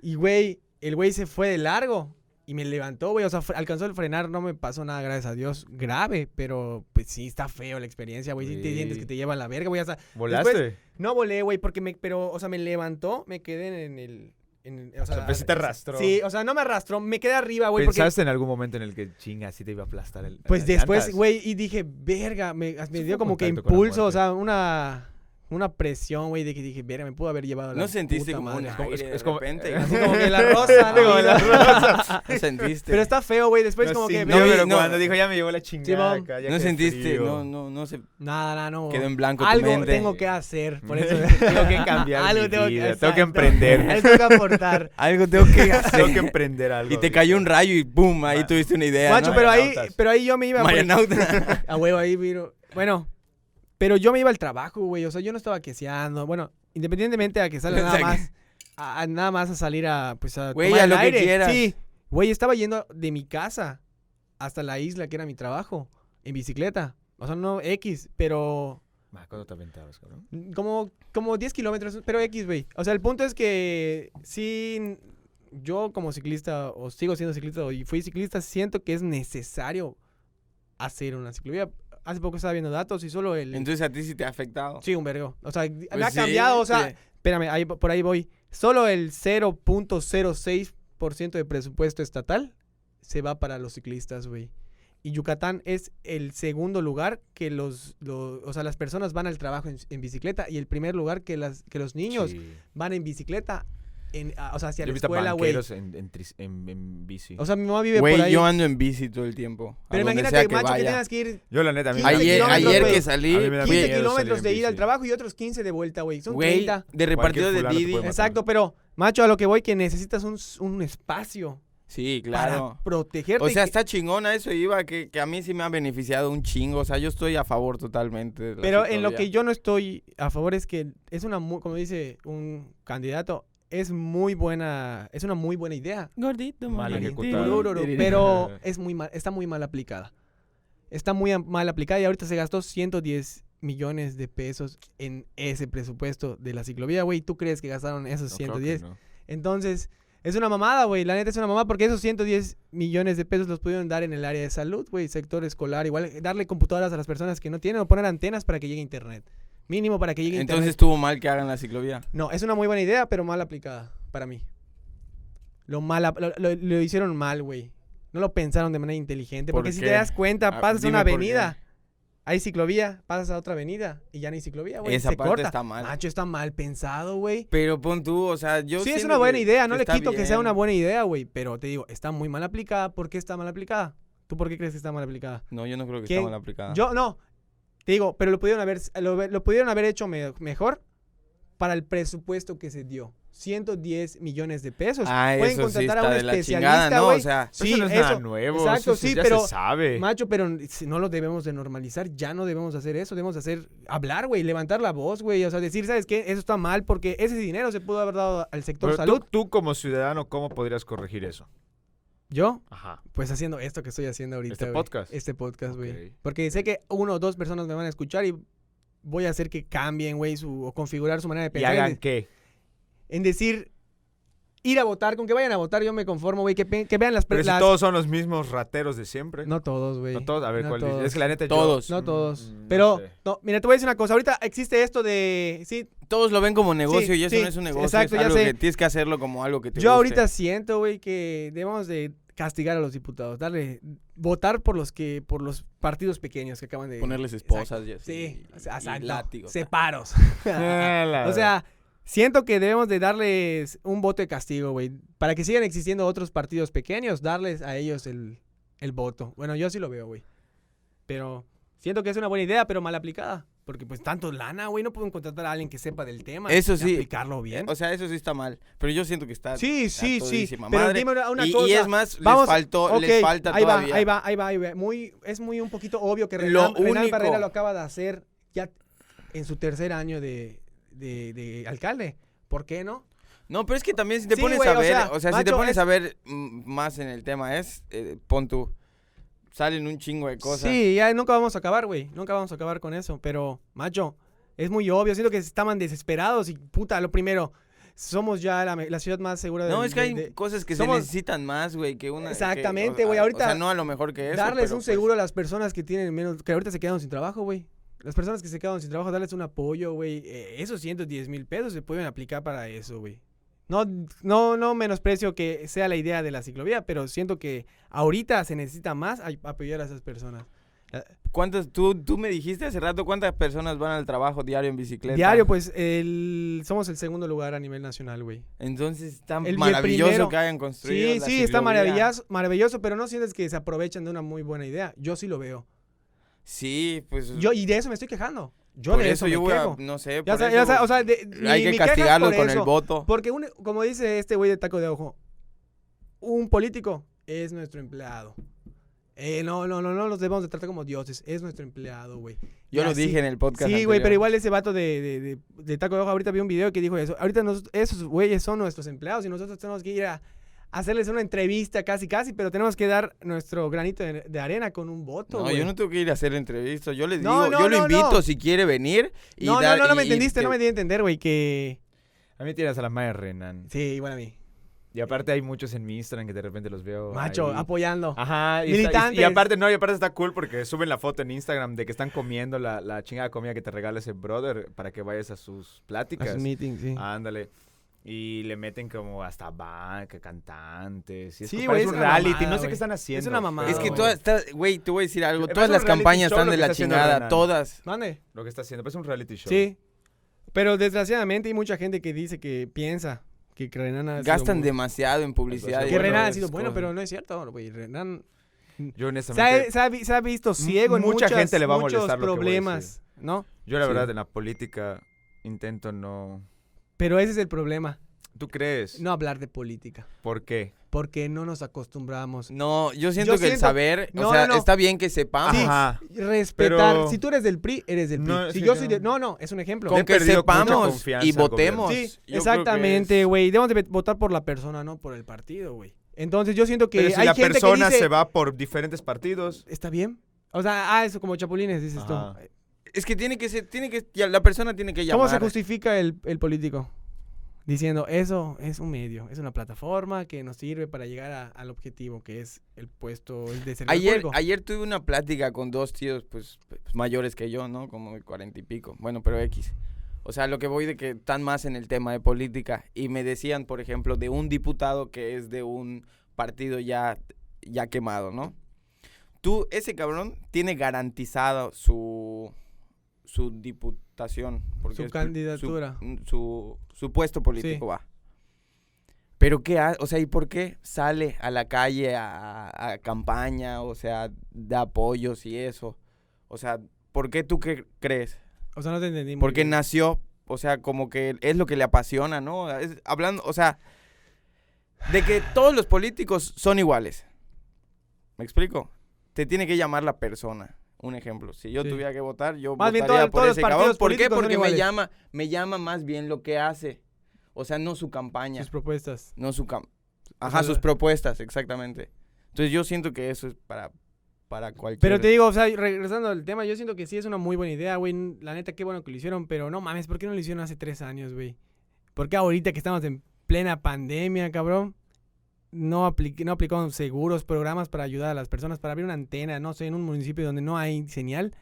Y, güey, el güey se fue de largo. Y me levantó, güey. O sea, alcanzó el frenar, no me pasó nada, gracias a Dios. Grave, pero pues sí, está feo la experiencia, güey. Sí te sientes que te lleva a la verga, güey. O sea, ¿Volaste? no volé, güey, porque me, pero, o sea, me levantó, me quedé en el, en, o sea, sea, pues te arrastró. Sí, o sea, no me arrastró, me quedé arriba, güey, porque, ¿Pensaste en algún momento en el que chinga así te iba a aplastar el pues después, güey, y dije, verga, me, dio como que impulso, o sea, una, una presión, güey, de que dije, verga, me pudo haber llevado la ¿No sentiste puta como madre". aire es- de es como- repente? Así como que la rosa, Como ¿no? la rosa. ¿No sentiste? Pero está feo, güey, después No, como sí, que... no, pero no. cuando dijo ya me llevó la chingada Simón. acá, ya ¿No sentiste? frío. No, no, no se Nada, nada, no. quedó en blanco tu Algo mente. tengo que hacer, por eso. Tengo que cambiar Algo mi tengo que- vida, tengo exacto. que emprender. Algo tengo que aportar. Algo tengo que hacer. tengo que emprender algo. Y te cayó un rayo y ¡pum! Ahí tuviste una idea, Macho, ¿no? pero ahí, Mayanautas. pero ahí yo me iba... A huevo ahí, viro. Bueno, pero yo me iba al trabajo, güey. O sea, yo no estaba queseando. Bueno, independientemente a que salga O nada más. A, a nada más a salir a, pues, a Güey, tomar a el lo que aire. quieras. Sí, güey, estaba yendo de mi casa hasta la isla, que era mi trabajo, en bicicleta. O sea, no X, pero Ma, ¿Cuándo te aventabas, cabrón? como, como 10 kilómetros, pero X, güey. O sea, el punto es que sí, yo como ciclista, o sigo siendo ciclista, y fui ciclista, siento que es necesario hacer una ciclovía. Hace poco estaba viendo datos y solo el... Entonces a ti sí te ha afectado. Sí, un vergo. O sea, Pues me ha sí, cambiado, o sea, sí. espérame, ahí, por ahí voy. Solo el 0.06% de presupuesto estatal se va para los ciclistas, güey. Y Yucatán es el segundo lugar que los, los- o sea, las personas van al trabajo en, en bicicleta y el primer lugar que, las, que los niños Sí. van en bicicleta, en, a- o sea, hacia Yo he la visto escuela, güey. en, en, tris- en- en bici. O sea, mi mamá vive por Güey, ahí. yo ando en bici todo el tiempo. pero imagínate, que macho, que vaya. tengas que ir Yo la neta, a mí 15 me da Ayer, ayer que salí, A mí me da fui- 15 miedo kilómetros de ida al trabajo y otros 15 de vuelta, güey. Son güey, 30. de repartido de Didi. Exacto, pero, macho, a lo que voy, que necesitas un, un espacio Sí, claro. para protegerte. O sea, que- está chingona eso iba, que, que a mí sí me ha beneficiado un chingo. O sea, yo estoy a favor totalmente. de la Pero en lo que yo no estoy a favor es que es una, como dice un candidato, es muy buena, es una muy buena idea. Gordito, Mal ejecutada. Pero es muy mal, está muy mal aplicada. Está muy mal aplicada y ahorita se gastó 110 millones de pesos en ese presupuesto de la ciclovía, güey. ¿Tú crees que gastaron esos No, creo que 110? no. Entonces, es una mamada, güey. La neta es una mamada porque esos 110 millones de pesos los pudieron dar en el área de salud, güey, sector escolar. Igual darle computadoras a las personas que no tienen o poner antenas para que llegue internet. Mínimo para que llegue Entonces internet. estuvo mal que hagan la ciclovía. No, es una muy buena idea, pero mal aplicada para mí. Lo mal, lo, lo- lo hicieron mal, güey. No lo pensaron de manera inteligente. ¿Por Porque si te das cuenta, Ah, pasas a dime una avenida. Hay ciclovía, pasas a otra avenida y ya no hay ciclovía, güey. Esa se parte corta. está mal. Macho, está mal pensado, güey. Pero pon tú, o sea, yo sí, es una buena idea, no le quito que sea una buena idea, güey. Pero te digo, está muy mal aplicada. ¿Por qué está mal aplicada? ¿Tú por qué crees que está mal aplicada? No, yo no creo que ¿Quién? está mal aplicada. Yo, no. Te digo, pero lo pudieron haber, lo, lo pudieron haber hecho me- mejor para el presupuesto que se dio. 110 millones de pesos. ah, Pueden eso sí contratar a un especialista, ¿no? O sea, Eso Sí, no es nada eso, nuevo. exacto, eso sí, ya pero- se sabe. Macho, pero si no lo debemos de normalizar, ya no debemos hacer eso, debemos hacer, hablar, güey, levantar la voz, güey, o sea, decir, ¿sabes qué? Eso está mal porque ese dinero se pudo haber dado al sector Pero salud. tú, tú como ciudadano, ¿cómo podrías corregir eso? Yo, Ajá. pues haciendo esto que estoy haciendo ahorita, ¿Este podcast? Este podcast, güey. Porque sé que uno o dos personas me van a escuchar y voy a hacer que cambien, güey, su, o configurar su manera de ¿Y pensar. hagan en, qué? en decir, ir a votar, con que vayan a votar, yo me conformo, güey, que, vean las... Pero si las- todos son los mismos rateros de siempre. No todos, güey. No todos. A ver, No ¿cuál todos. Es que la neta yo- Todos. No todos. Mm, no Pero, sé. no, mira, te voy a decir una cosa. Ahorita existe esto de. Sí, todos lo ven como negocio Sí, y eso sí, no es un negocio. exacto, es ya algo sé. que tienes que hacerlo como algo que te Yo guste. ahorita siento, güey, que debemos de castigar a los diputados, darle, votar por los que, por los partidos pequeños que acaban de Ponerles Exacto. esposas y así. Sí, y- y látigos. Separos. O sea, siento que debemos de darles un voto de castigo, güey. Para que sigan existiendo otros partidos pequeños, darles a ellos el, el voto. Bueno, yo sí lo veo, güey. Pero siento que es una buena idea, pero mal aplicada. Porque pues tanto lana, güey, no pueden contratar a alguien que sepa del tema. Eso sí. aplicarlo bien. O sea, eso sí está mal. Pero yo siento que está. sí, sí, sí. todísima Pero madre. dime una, una y, cosa. y es más, Vamos, les, faltó, les falta ahí todavía. va, ahí va, ahí va, ahí va. Muy, es muy un poquito obvio que Lo Renan, único- Barrera lo acaba de hacer ya en su tercer año de, de, de alcalde. ¿Por qué no? No, pero es que también si te Sí, pones a o ver, sea, o sea, si te pones es- a ver mm, más en el tema es, eh, pon tú, salen un chingo de cosas. Sí, ya nunca vamos a acabar, güey. Nunca vamos a acabar con eso. Pero, macho, es muy obvio. Siento que estaban desesperados y, puta, lo primero, somos ya la, ciudad más segura No, del- es que hay de- cosas que somos- se necesitan más, güey, que una... Exactamente, güey, ahorita O sea, no a lo mejor que eso, darles pero, un pues, seguro a las personas que tienen menos, que ahorita se quedaron sin trabajo, güey. Las personas que se quedaron sin trabajo, darles un apoyo, güey. Eh, esos 110 mil pesos se pueden aplicar para eso, güey. No, no, no menosprecio que sea la idea de la ciclovía, pero siento que ahorita se necesita más apoyar a esas personas. ¿Cuántas, tú, tú me dijiste hace rato cuántas personas van al trabajo diario en bicicleta? Diario, pues, el, somos el segundo lugar a nivel nacional, güey. Entonces está El- maravilloso que hayan construido Sí, la sí, está ciclovía. maravilloso, maravilloso, pero no sientes que se aprovechan de una muy buena idea. Yo sí lo veo. Sí, pues... Yo, y de eso me estoy quejando. Yo por de eso eso, yo me voy a, no sé, Ya por ya eso sa- o sea, de- mi- hay que mi castigarlo con eso. el voto. Porque, un- como dice este güey de taco de ojo, un político es nuestro empleado. Eh, no, no, no, no los debemos de tratar como dioses. Es nuestro empleado, güey. Yo lo dije en el podcast Sí, güey, pero igual ese vato de, de, de- de taco de ojo, ahorita vi un video que dijo eso. Ahorita nos- esos güeyes son nuestros empleados y nosotros tenemos que ir a hacerles una entrevista casi, casi, pero tenemos que dar nuestro granito de, de arena con un voto, No, yo no tengo que ir a hacer entrevistas. Yo le digo, No, no, yo lo invito no. si quiere venir. Y no, dar- no, no, no y- me entendiste, que- no me di a entender, güey, que... A mí tiras a la madre Renan. Sí, igual a mí. Y aparte hay muchos en mi Instagram que de repente los veo. Macho, ahí. apoyando. Ajá, y, está- y- y, Militantes. aparte, no, y aparte está cool porque suben la foto en Instagram de que están comiendo la, la chingada comida que te regala ese brother para que vayas a sus A pláticas. sus meetings, sí. Ándale. Y le meten como hasta banca, cantantes. Y es Sí, güey, es un reality, mamada, no sé qué están haciendo. una mamada, Es que todas, güey, te voy a decir algo. Todas las campañas están de la chingada, todas. Mande. Lo que está haciendo, parece un reality show. Sí. Pero desgraciadamente hay mucha gente que dice que piensa que Renan ha sido Gastan muy- demasiado en publicidad. y Que bueno, Renan ha es sido bueno, pero no es cierto, güey. Renan Yo se honestamente, ha, se ha se ha visto ciego en mucha muchas- gente le va a muchos molestar lo que voy a problemas, ¿no? yo la Sí. verdad en la política intento no... Pero ese es el problema, ¿Tú crees? no hablar de política. ¿Por qué? Porque no nos acostumbramos. No, yo siento Yo que el saber, No, o sea, no, no. está bien que sepamos. Sí. Ajá. Respetar. Pero- Si tú eres del PRI, eres del PRI. Si yo soy no- de... No, no, es un ejemplo. Con que sepamos y votemos. Sí, exactamente, es- güey. Debemos de votar por la persona, no por el partido, güey. Entonces yo siento que Pero si hay la gente persona que dice... se va por diferentes partidos... ¿Está bien? O sea, ah, eso como chapulines, dices Ajá. tú. Es que tiene que ser, tiene que, la persona tiene que llamar. ¿Cómo se justifica el, el político? Diciendo, eso es un medio, es una plataforma que nos sirve para llegar a- al objetivo, que es el puesto de servicio Ayer, público. ayer tuve una plática con dos tíos, pues, pues, mayores que yo, ¿no? Como de cuarenta y pico. Bueno, pero X. O sea, lo que voy de que están más en el tema de política. Y me decían, por ejemplo, de un diputado que es de un partido ya, ya quemado, ¿no? Tú, ese cabrón, tiene garantizado su, su diputación. porque Su candidatura. Su, su, su puesto político, Sí. va. Pero qué, ha- o sea, ¿y por qué sale a la calle a, a campaña, o sea, da apoyos y eso? O sea, ¿por qué tú qué crees? O sea, no te entendí. Porque nació, o sea, como que es lo que le apasiona, ¿no? Es- hablando, o sea, de que todos los políticos son iguales. ¿Me explico? Te tiene que llamar la persona. Un ejemplo, si yo Sí. tuviera que votar, yo Más bien, votaría todo- por todos los ese cabrón. ¿Por qué? Porque me llama, me llama más bien lo que hace. O sea, no su campaña. Sus propuestas. No su cam Ajá, sea, sus propuestas, exactamente. Entonces yo siento que eso es para, para cualquier... Pero te digo, o sea, regresando al tema, yo siento que sí es una muy buena idea, güey. La neta, qué bueno que lo hicieron, pero no mames, ¿por qué no lo hicieron hace tres años, güey? ¿Por qué ahorita que estamos en plena pandemia, cabrón? No, apli- no aplicaron seguros, programas para ayudar a las personas, para abrir una antena, no sé, en un municipio donde no hay señal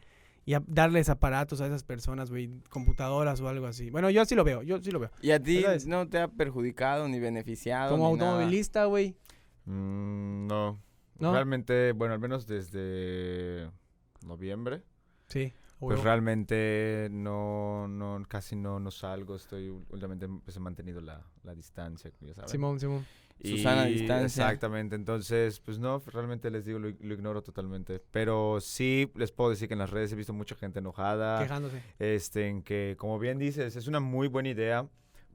y a- darles aparatos a esas personas, güey, computadoras o algo así. Bueno, yo sí lo veo, yo sí lo veo. ¿Y a ti ¿Sabes? no te ha perjudicado ni beneficiado? Como ni automovilista, güey. Mm, no. ¿No? Realmente, bueno, al menos desde noviembre, Sí. pues realmente no, no, casi no, no salgo. Estoy últimamente pues, he mantenido la, la distancia, ya. Simón, Simón. Susana Y- distancia. Exactamente, entonces, pues no, realmente les digo, lo, lo ignoro totalmente. Pero sí les puedo decir que en las redes he visto mucha gente enojada. Quejándose. Este, en que, como bien dices, es una muy buena idea,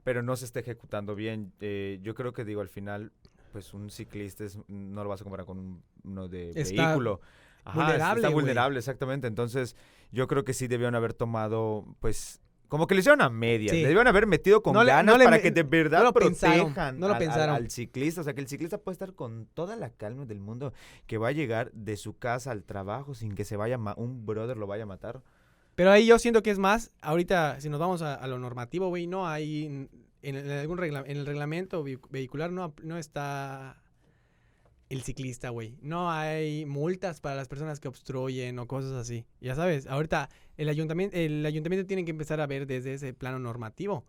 pero no se está ejecutando bien. Eh, yo creo que, digo, al final, pues un ciclista es- no lo vas a comparar con un- uno de Está vehículo. Ajá, vulnerable, Está vulnerable, exactamente. Entonces, yo creo que sí debieron haber tomado, pues, como que le hicieron a media. Sí. Le debieron haber metido con No le- ganas no para que de verdad no protejan no lo al- al- pensaron. al ciclista. O sea, que el ciclista puede estar con toda la calma del mundo, que va a llegar de su casa al trabajo sin que se vaya, un brother lo vaya a matar. Pero ahí yo siento que es más, ahorita, si nos vamos a, a lo normativo, güey, no hay, en, en algún regla- en el reglamento vehi- vehicular no, no está el ciclista, güey. No hay multas para las personas que obstruyen o cosas así. Ya sabes, ahorita el ayuntamiento, el ayuntamiento tiene que empezar a ver desde ese plano normativo.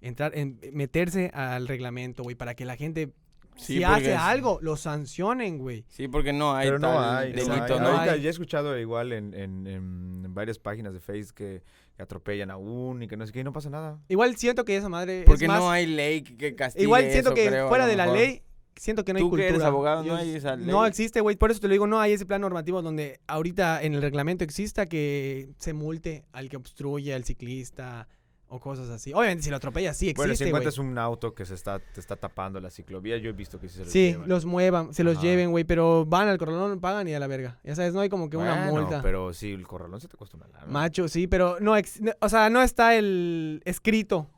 Entrar, en, meterse al reglamento, güey, para que la gente, Sí, si hace es- algo, lo sancionen, güey. Sí, porque no hay Pero no tal hay, no hay. delito, ¿no? Ahorita hay. ya he escuchado igual en, en- en- en varias páginas de Facebook que, que atropellan a uno y que no sé qué, y no pasa nada. Igual siento que esa madre Porque es más... no hay ley que castigue Igual siento eso, que creo, fuera de la mejor. ley, siento que no hay Tú que cultura. eres abogado, no hay esa No existe, güey. Por eso te lo digo, no hay ese plan normativo donde ahorita en el reglamento exista que se multe al que obstruye al ciclista o cosas así. Obviamente si lo atropella sí bueno, si existe, encuentras un auto que se está, te está tapando la ciclovía, yo he visto que sí se lo Sí, llevan. los muevan, se los Ajá. lleven, güey, pero van al corralón, pagan y a la verga. Ya sabes, no hay como que una multa. pero sí, el corralón se te cuesta una lana. Macho, sí, pero no, no- o sea, no está el escrito.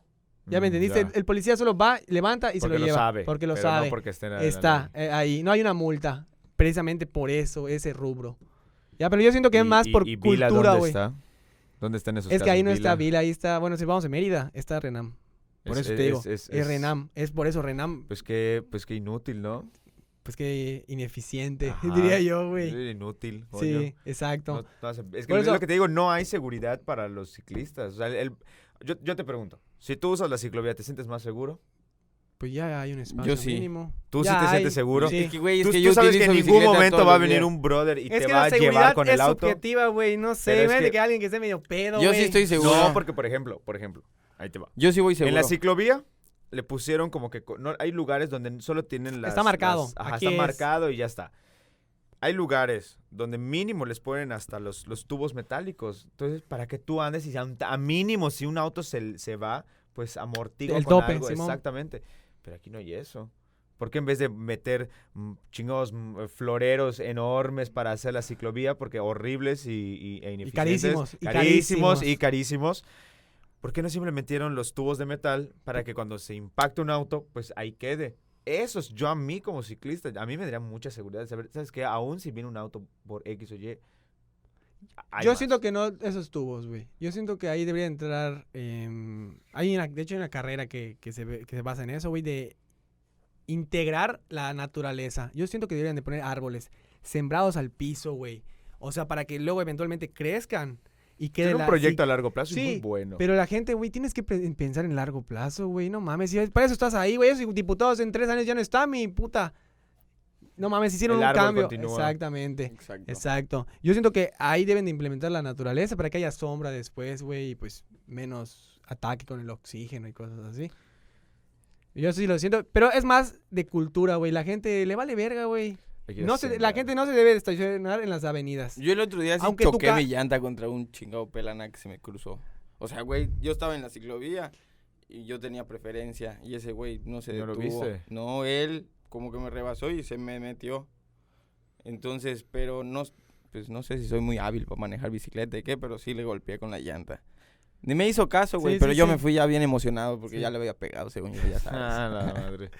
¿Ya me Mm, entendiste? ya. El, el policía solo va, levanta y se porque lo lleva. sabe. porque lo pero no sabe. porque esté Está eh, ahí. No hay una multa. Precisamente por eso, ese rubro. Ya, pero yo siento que es más y- por y Vila, cultura, ¿dónde güey. está? ¿Dónde están esos Es que ahí no está Vila? Ahí está, bueno, si vamos a Mérida, está Renam. Por Es- eso te digo, es- Renam. Es por eso Renam, Pues que, pues que inútil, ¿no? pues que ineficiente, Ajá. diría yo, güey. Inútil. coño. Sí, exacto. No- no hace- es que Por es eso- lo que te digo, no hay seguridad para los ciclistas. O sea, el- el- yo, yo te pregunto, si tú usas la ciclovía, ¿te sientes más seguro? Pues ya hay un espacio sí. mínimo. ¿Tú sí Ya te hay, sientes seguro? sí. Es que, güey, es Tú, que tú yo sabes que en ningún bicicleta momento todos va a los venir días. un brother y Es te va a llevar con es el auto. subjetiva, güey, no sé. Es Imagínate que- que... alguien que esté medio pedo, Yo güey. sí estoy seguro. No, porque por ejemplo, por ejemplo, ahí te va. Yo sí voy seguro. En la ciclovía le pusieron como que co- no, hay lugares donde solo tienen las Está marcado. las- ajá, Aquí está es. marcado y ya está. Hay lugares donde mínimo les ponen hasta los, los tubos metálicos. Entonces, para que tú andes y a, a mínimo si un auto se, se va, pues amortigua El con tope, algo. Simón. Exactamente. Pero aquí no hay eso. ¿Por qué en vez de meter mm, chingados mm, eh, floreros enormes para hacer la ciclovía, porque horribles y, y, e ineficientes, carísimos, y carísimos carísimos. y carísimos, ¿por qué no simplemente metieron los tubos de metal para que cuando se impacte un auto, pues ahí quede? Eso es yo a mí como ciclista, a mí me daría mucha seguridad saber, ¿sabes qué? Aún si viene un auto por X o Y, Yo más. siento que no esos tubos, güey. Yo siento que ahí debería entrar. em, hay una, de hecho, hay una carrera que, que se, ve- que se basa en eso, güey, de integrar la naturaleza. Yo siento que deberían de poner árboles sembrados al piso, güey. O sea, para que luego eventualmente crezcan y Tiene un la- proyecto a largo plazo y sí, muy bueno. Pero la gente, güey, tienes que pe- pensar en largo plazo, güey. No mames. si- para eso estás ahí, güey. Esos diputados en tres años ya no está, mi puta. No mames, hicieron un cambio. continúa. Exactamente. Exacto. Exacto. Yo siento que ahí deben de implementar la naturaleza para que haya sombra después, güey, y pues menos ataque con el oxígeno y cosas así. Yo sí lo siento, pero es más de cultura, güey. La gente le vale verga, güey. No se, la gente no se debe de estacionar en las avenidas. Yo el otro día sí Aunque choqué mi llanta contra un chingado pelana que se me cruzó. O sea, güey, yo estaba en la ciclovía y yo tenía preferencia y ese güey no se ¿No lo detuvo. viste? No, él como que me rebasó y se me metió. Entonces, pero no, pues no sé si soy muy hábil para manejar bicicleta y qué, pero sí le golpeé con la llanta. Ni me hizo caso, güey, Sí, pero sí, yo sí. me fui ya bien emocionado porque Sí. ya le había pegado, según yo, ya sabes. Ah, la madre.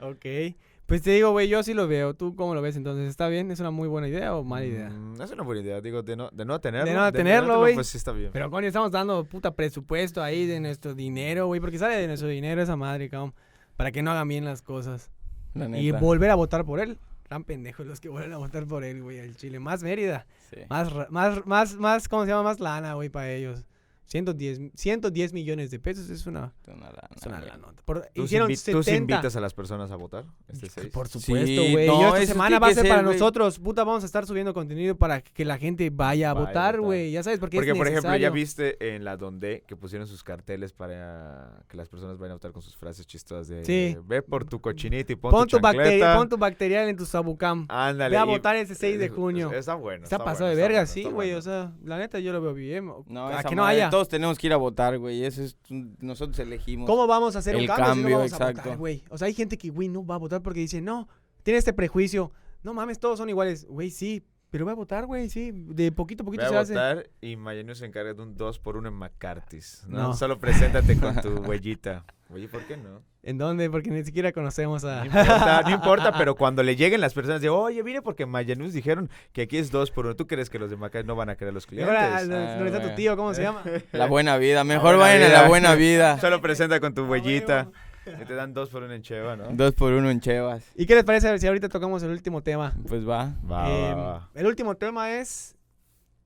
Ok. Pues te digo, güey, yo sí lo veo. ¿Tú cómo lo ves entonces? ¿Está bien? ¿Es una muy buena idea o mala idea? Mm, es una buena idea, digo, de no, de no tenerlo. no tenerlo, güey. Pues sí está bien. Pero, coño, estamos dando puta presupuesto ahí de nuestro dinero, güey, porque sale de nuestro dinero esa madre, cabrón. Para que no hagan bien las cosas. La Y neta. volver a votar por él. Gran pendejo los que vuelven a votar por él, güey, al Chile. Más Mérida. Sí. Más, más, más, más, ¿cómo se llama? Más lana, güey, para ellos. 110, 110 millones de pesos es una, Es una lana, es una güey. lanota. Por- ¿Tú, sí hicieron invi- tú sí 70. invitas a las personas a votar este 6? Por Sí, supuesto, güey. no, Yo esta semana va a ser ser, para nosotros. Puta, vamos a estar subiendo contenido para que la gente vaya a Vaya votar, güey. Ya sabes, porque, Porque, es por ejemplo, ya viste en la donde que pusieron sus carteles para que las personas vayan a votar con sus frases chistosas de Sí. ve por tu cochinita y pon, Pon tu tu, bacteria, chancleta". pon tu bacterial en tu sabucam. Ándale. Ve a y- votar ese 6 de junio. Está bueno. Está pasado bueno, de verga, sí, güey. bueno. O sea, la neta yo lo veo bien. No, que no haya. Todos tenemos que ir a votar, güey. Eso es, nosotros elegimos. ¿Cómo vamos a hacer un El cambio, si no vamos a exacto. votar, güey? O sea, hay gente que, güey, no va a votar porque dice, no, tiene este prejuicio. No mames, todos son iguales. Güey, sí, pero va a votar, güey, sí. De poquito a poquito se a hace. votar y Mayenu se encarga de un 2 por 1 en McCarthy's. ¿no? No. Solo preséntate con tu huellita. Oye, ¿por qué no? ¿En dónde? Porque ni siquiera conocemos a... No importa, no importa, pero cuando le lleguen las personas de, oye, vine porque Mayanus dijeron que aquí es 2 por 1. ¿Tú crees que los de McCarthy no van a querer a los Y clientes? ahora, Ah, ¿dónde está tu tío? ¿Cómo se llama? La buena vida. Mejor buena vayan a la buena vida. Solo presenta con tu Ah, huellita. huevo. Y te dan 2 por 1 en Cheva, ¿no? Dos por uno en Chevas. ¿Y qué les parece si ahorita tocamos el último tema? Pues va. Va, Eh, va, va. El último tema es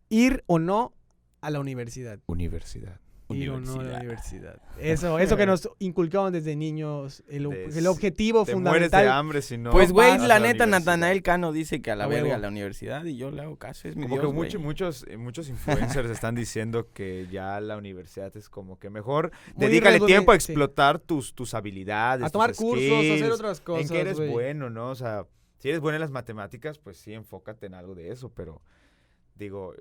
ir o no a la universidad. Universidad. Ir o no a la Universidad. Eso, eso que nos inculcaban desde niños, el, ob- Des- el objetivo Te mueres de fundamental. hambre si no. Pues, güey, la neta. Natanael Cano dice que a la verga a la universidad y yo le hago caso. Es mi Como Dios, que mucho- muchos, eh, muchos influencers están diciendo que ya la universidad es como que mejor Muy dedícale tiempo a sí. explotar tus, tus habilidades. A tomar tus cursos, a hacer skills, otras cosas. En que eres bueno, ¿no? O sea, si eres bueno en las matemáticas, pues sí, enfócate en algo de eso, pero digo,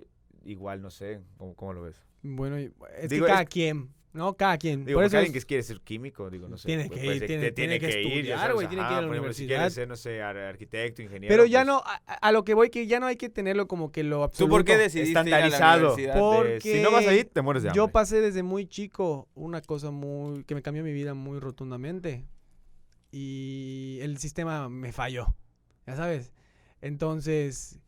igual no sé, ¿cómo, cómo lo ves? Bueno, y- es Digo, que cada es- quien, ¿no? Cada quien. Digo, Por porque eso alguien es- que quiere ser químico, digo, no sé. Tiene pues, que pues, ir, te- tiene- tiene que ir, ya estudiar, güey, tiene que ir a la Si quieres ser, no sé, ar- arquitecto, ingeniero. Pero ya pues, no, a, a lo que voy, que ya no hay que tenerlo como que lo ¿Tú absoluto. por qué decidiste ir a la Estandarizado. universidad? Por- de, si no vas ahí, te mueres de hambre. Yo pasé desde muy chico una cosa muy que me cambió mi vida muy rotundamente y el sistema me falló, ya sabes. Entonces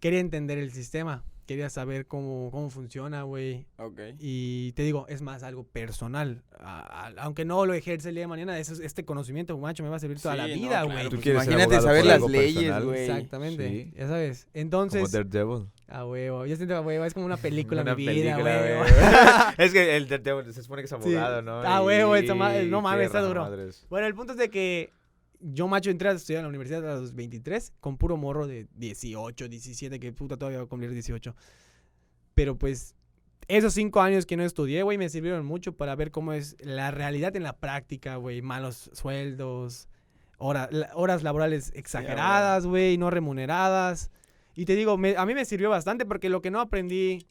quería entender el sistema, quería saber cómo, cómo funciona, güey. Ok. Y te digo, es más algo personal. A- a- aunque no lo ejerce el día de mañana, eso, este conocimiento, macho, me va a servir toda la Sí, no, vida, güey. Tú pues imagínate saber las leyes, güey. Exactamente, Sí. ya sabes. Como Entonces, Daredevil. a huevo, yo siento a huevo, es como una película Una mi vida, güey. es que el Daredevil se supone que es Sí. abogado, ¿no? Ah, huevo, no mames, está duro. madres. Bueno, el punto es de que yo, macho, entré a estudiar en la universidad a los 23 con puro morro de 18, 17, que puta todavía voy a cumplir 18. Pero pues esos cinco años que no estudié, güey, me sirvieron mucho para ver cómo es la realidad en la práctica, güey. Malos sueldos, hora- horas laborales exageradas, güey, no remuneradas. Y te digo, me- a mí me sirvió bastante porque lo que no aprendí...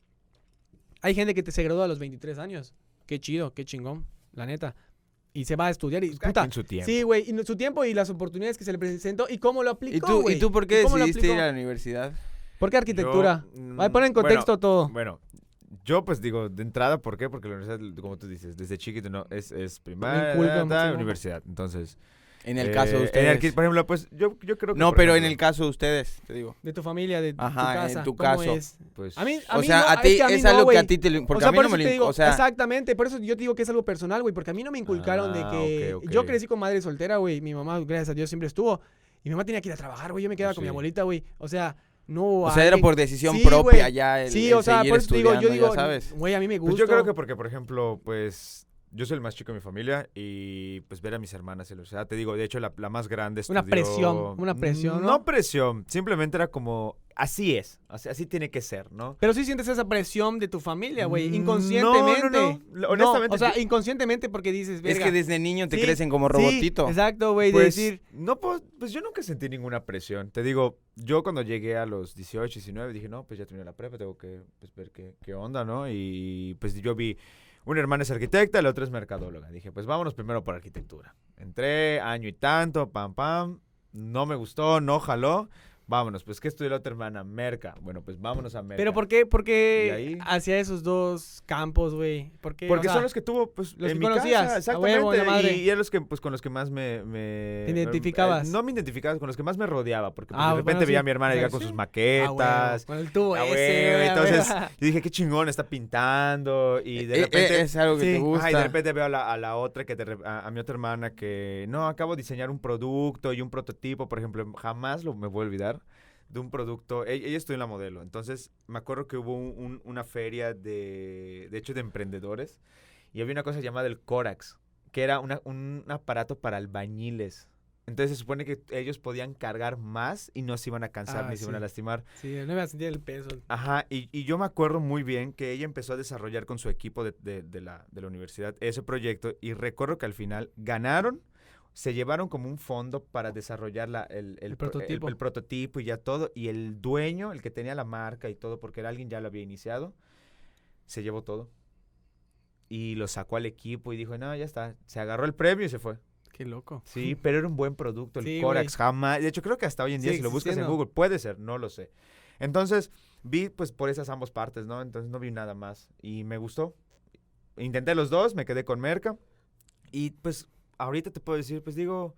Hay gente que te se gradúa a los 23 años. Qué chido, qué chingón, la neta. Y se va a estudiar y, Pues puta, quien su tiempo. Sí, güey, y su tiempo y las oportunidades que se le presentó y cómo lo aplicó, ¿Y tú. ¿Y tú por qué decidiste ir a la universidad? ¿Por qué arquitectura? Yo, mm, Ay, pon en contexto todo. Bueno, yo pues digo, de entrada, ¿por qué? Porque la universidad, como tú dices, desde chiquito no, es, es primaria, ta, mucho. universidad. Entonces, En el eh, caso de en ustedes. arqui- por ejemplo, pues yo, yo creo que... no, pero en el caso de ustedes, te digo. De tu familia, de Ajá, tu en casa. tu ¿cómo caso. es? Pues, A mí, a O mí sea, no, a ti que a mí es no, algo que a ti te... lo- O Porque sea, a mí por no me digo, O sea, exactamente, por eso yo te digo que es algo personal, güey, porque a mí no me inculcaron de Ah, que yo crecí con madre soltera, güey, mi mamá, gracias a Dios, siempre estuvo y mi mamá tenía que ir a trabajar, güey, yo me quedaba con mi abuelita, güey, o sea, no o sea, era por decisión Sí, propia güey. ya el, Sí, el o sea, por eso te digo, yo digo, güey, a mí me gusta. Pues yo creo que porque, por ejemplo, pues yo soy el más chico de mi familia y pues ver a mis hermanas en la universidad, te digo, de hecho la, la más grande Una estudió- presión, una presión, ¿no? No presión, simplemente era como, así es, así, así tiene que ser, ¿no? Pero sí sientes esa presión de tu familia, güey, Mm, inconscientemente. no, no, no. Honestamente, o sea, inconscientemente porque dices, Es verga. que desde niño te Sí, crecen como sí, robotito. exacto, güey, Pues, de decir, no puedo- pues yo nunca sentí ninguna presión. Te digo, yo cuando llegué a los 18, 19, dije, no, pues ya terminé la prepa, tengo que pues, ver qué, qué onda, ¿no? Y pues yo vi, una hermana es arquitecta, la otra es mercadóloga. Dije, pues vámonos primero por arquitectura. Entré año y tanto, pam, pam, no me gustó, no jaló. Vámonos, pues ¿qué estudió la otra hermana? Merca. Bueno, pues vámonos a Merca. Pero ¿por qué, por qué ahí- hacia esos dos campos, güey? ¿Por qué? Porque O sea, son los que tuvo, pues, los en que mi conocías, casa, exactamente. huevo, la madre. Y, y eran los que, pues, con los que más me... me ¿Te eh, identificabas? no me identificaba, con los que más me rodeaba. Porque pues, Ah, de repente bueno, veía sí. a mi hermana llegar con sus Ah, maquetas. Con el tubo Ah, ese, entonces yo dije, qué chingón, está pintando. Y de Eh, eh, repente... es algo que sí. te gusta. Ajá, y de repente veo a la, a la otra, que re- a, a mi otra hermana, que no, acabo de diseñar un producto y un prototipo, por ejemplo, jamás lo me voy a olvidar de un producto. e- Ella, estudió en la modelo, entonces me acuerdo que hubo un- un- una feria de, de hecho, de emprendedores y había una cosa llamada el Corax, que era una- un aparato para albañiles. Entonces se supone que ellos podían cargar más y no se iban a cansar Ah, ni se iban a lastimar. Sí, no iba a sentir el peso. Ajá, y, y yo me acuerdo muy bien que ella empezó a desarrollar con su equipo de, de- de la, de la universidad ese proyecto y recuerdo que al final ganaron, se llevaron como un fondo para desarrollar la- el, el El pro- prototipo. el prototipo y ya todo, y el dueño, el que tenía la marca y todo, porque era alguien ya lo había iniciado, se llevó todo. Y lo sacó al equipo y dijo, no, ya está, se agarró el premio y se fue. Qué loco. Sí, pero era un buen producto, el Sí, Corax, jamás. De hecho, creo que hasta hoy en día, si lo buscas en. Google, puede ser, no lo sé. Entonces, vi pues por esas ambas partes, ¿no? Entonces no vi nada más. Y me gustó. Intenté los dos, me quedé con Merca. Y pues ahorita te puedo decir, pues digo,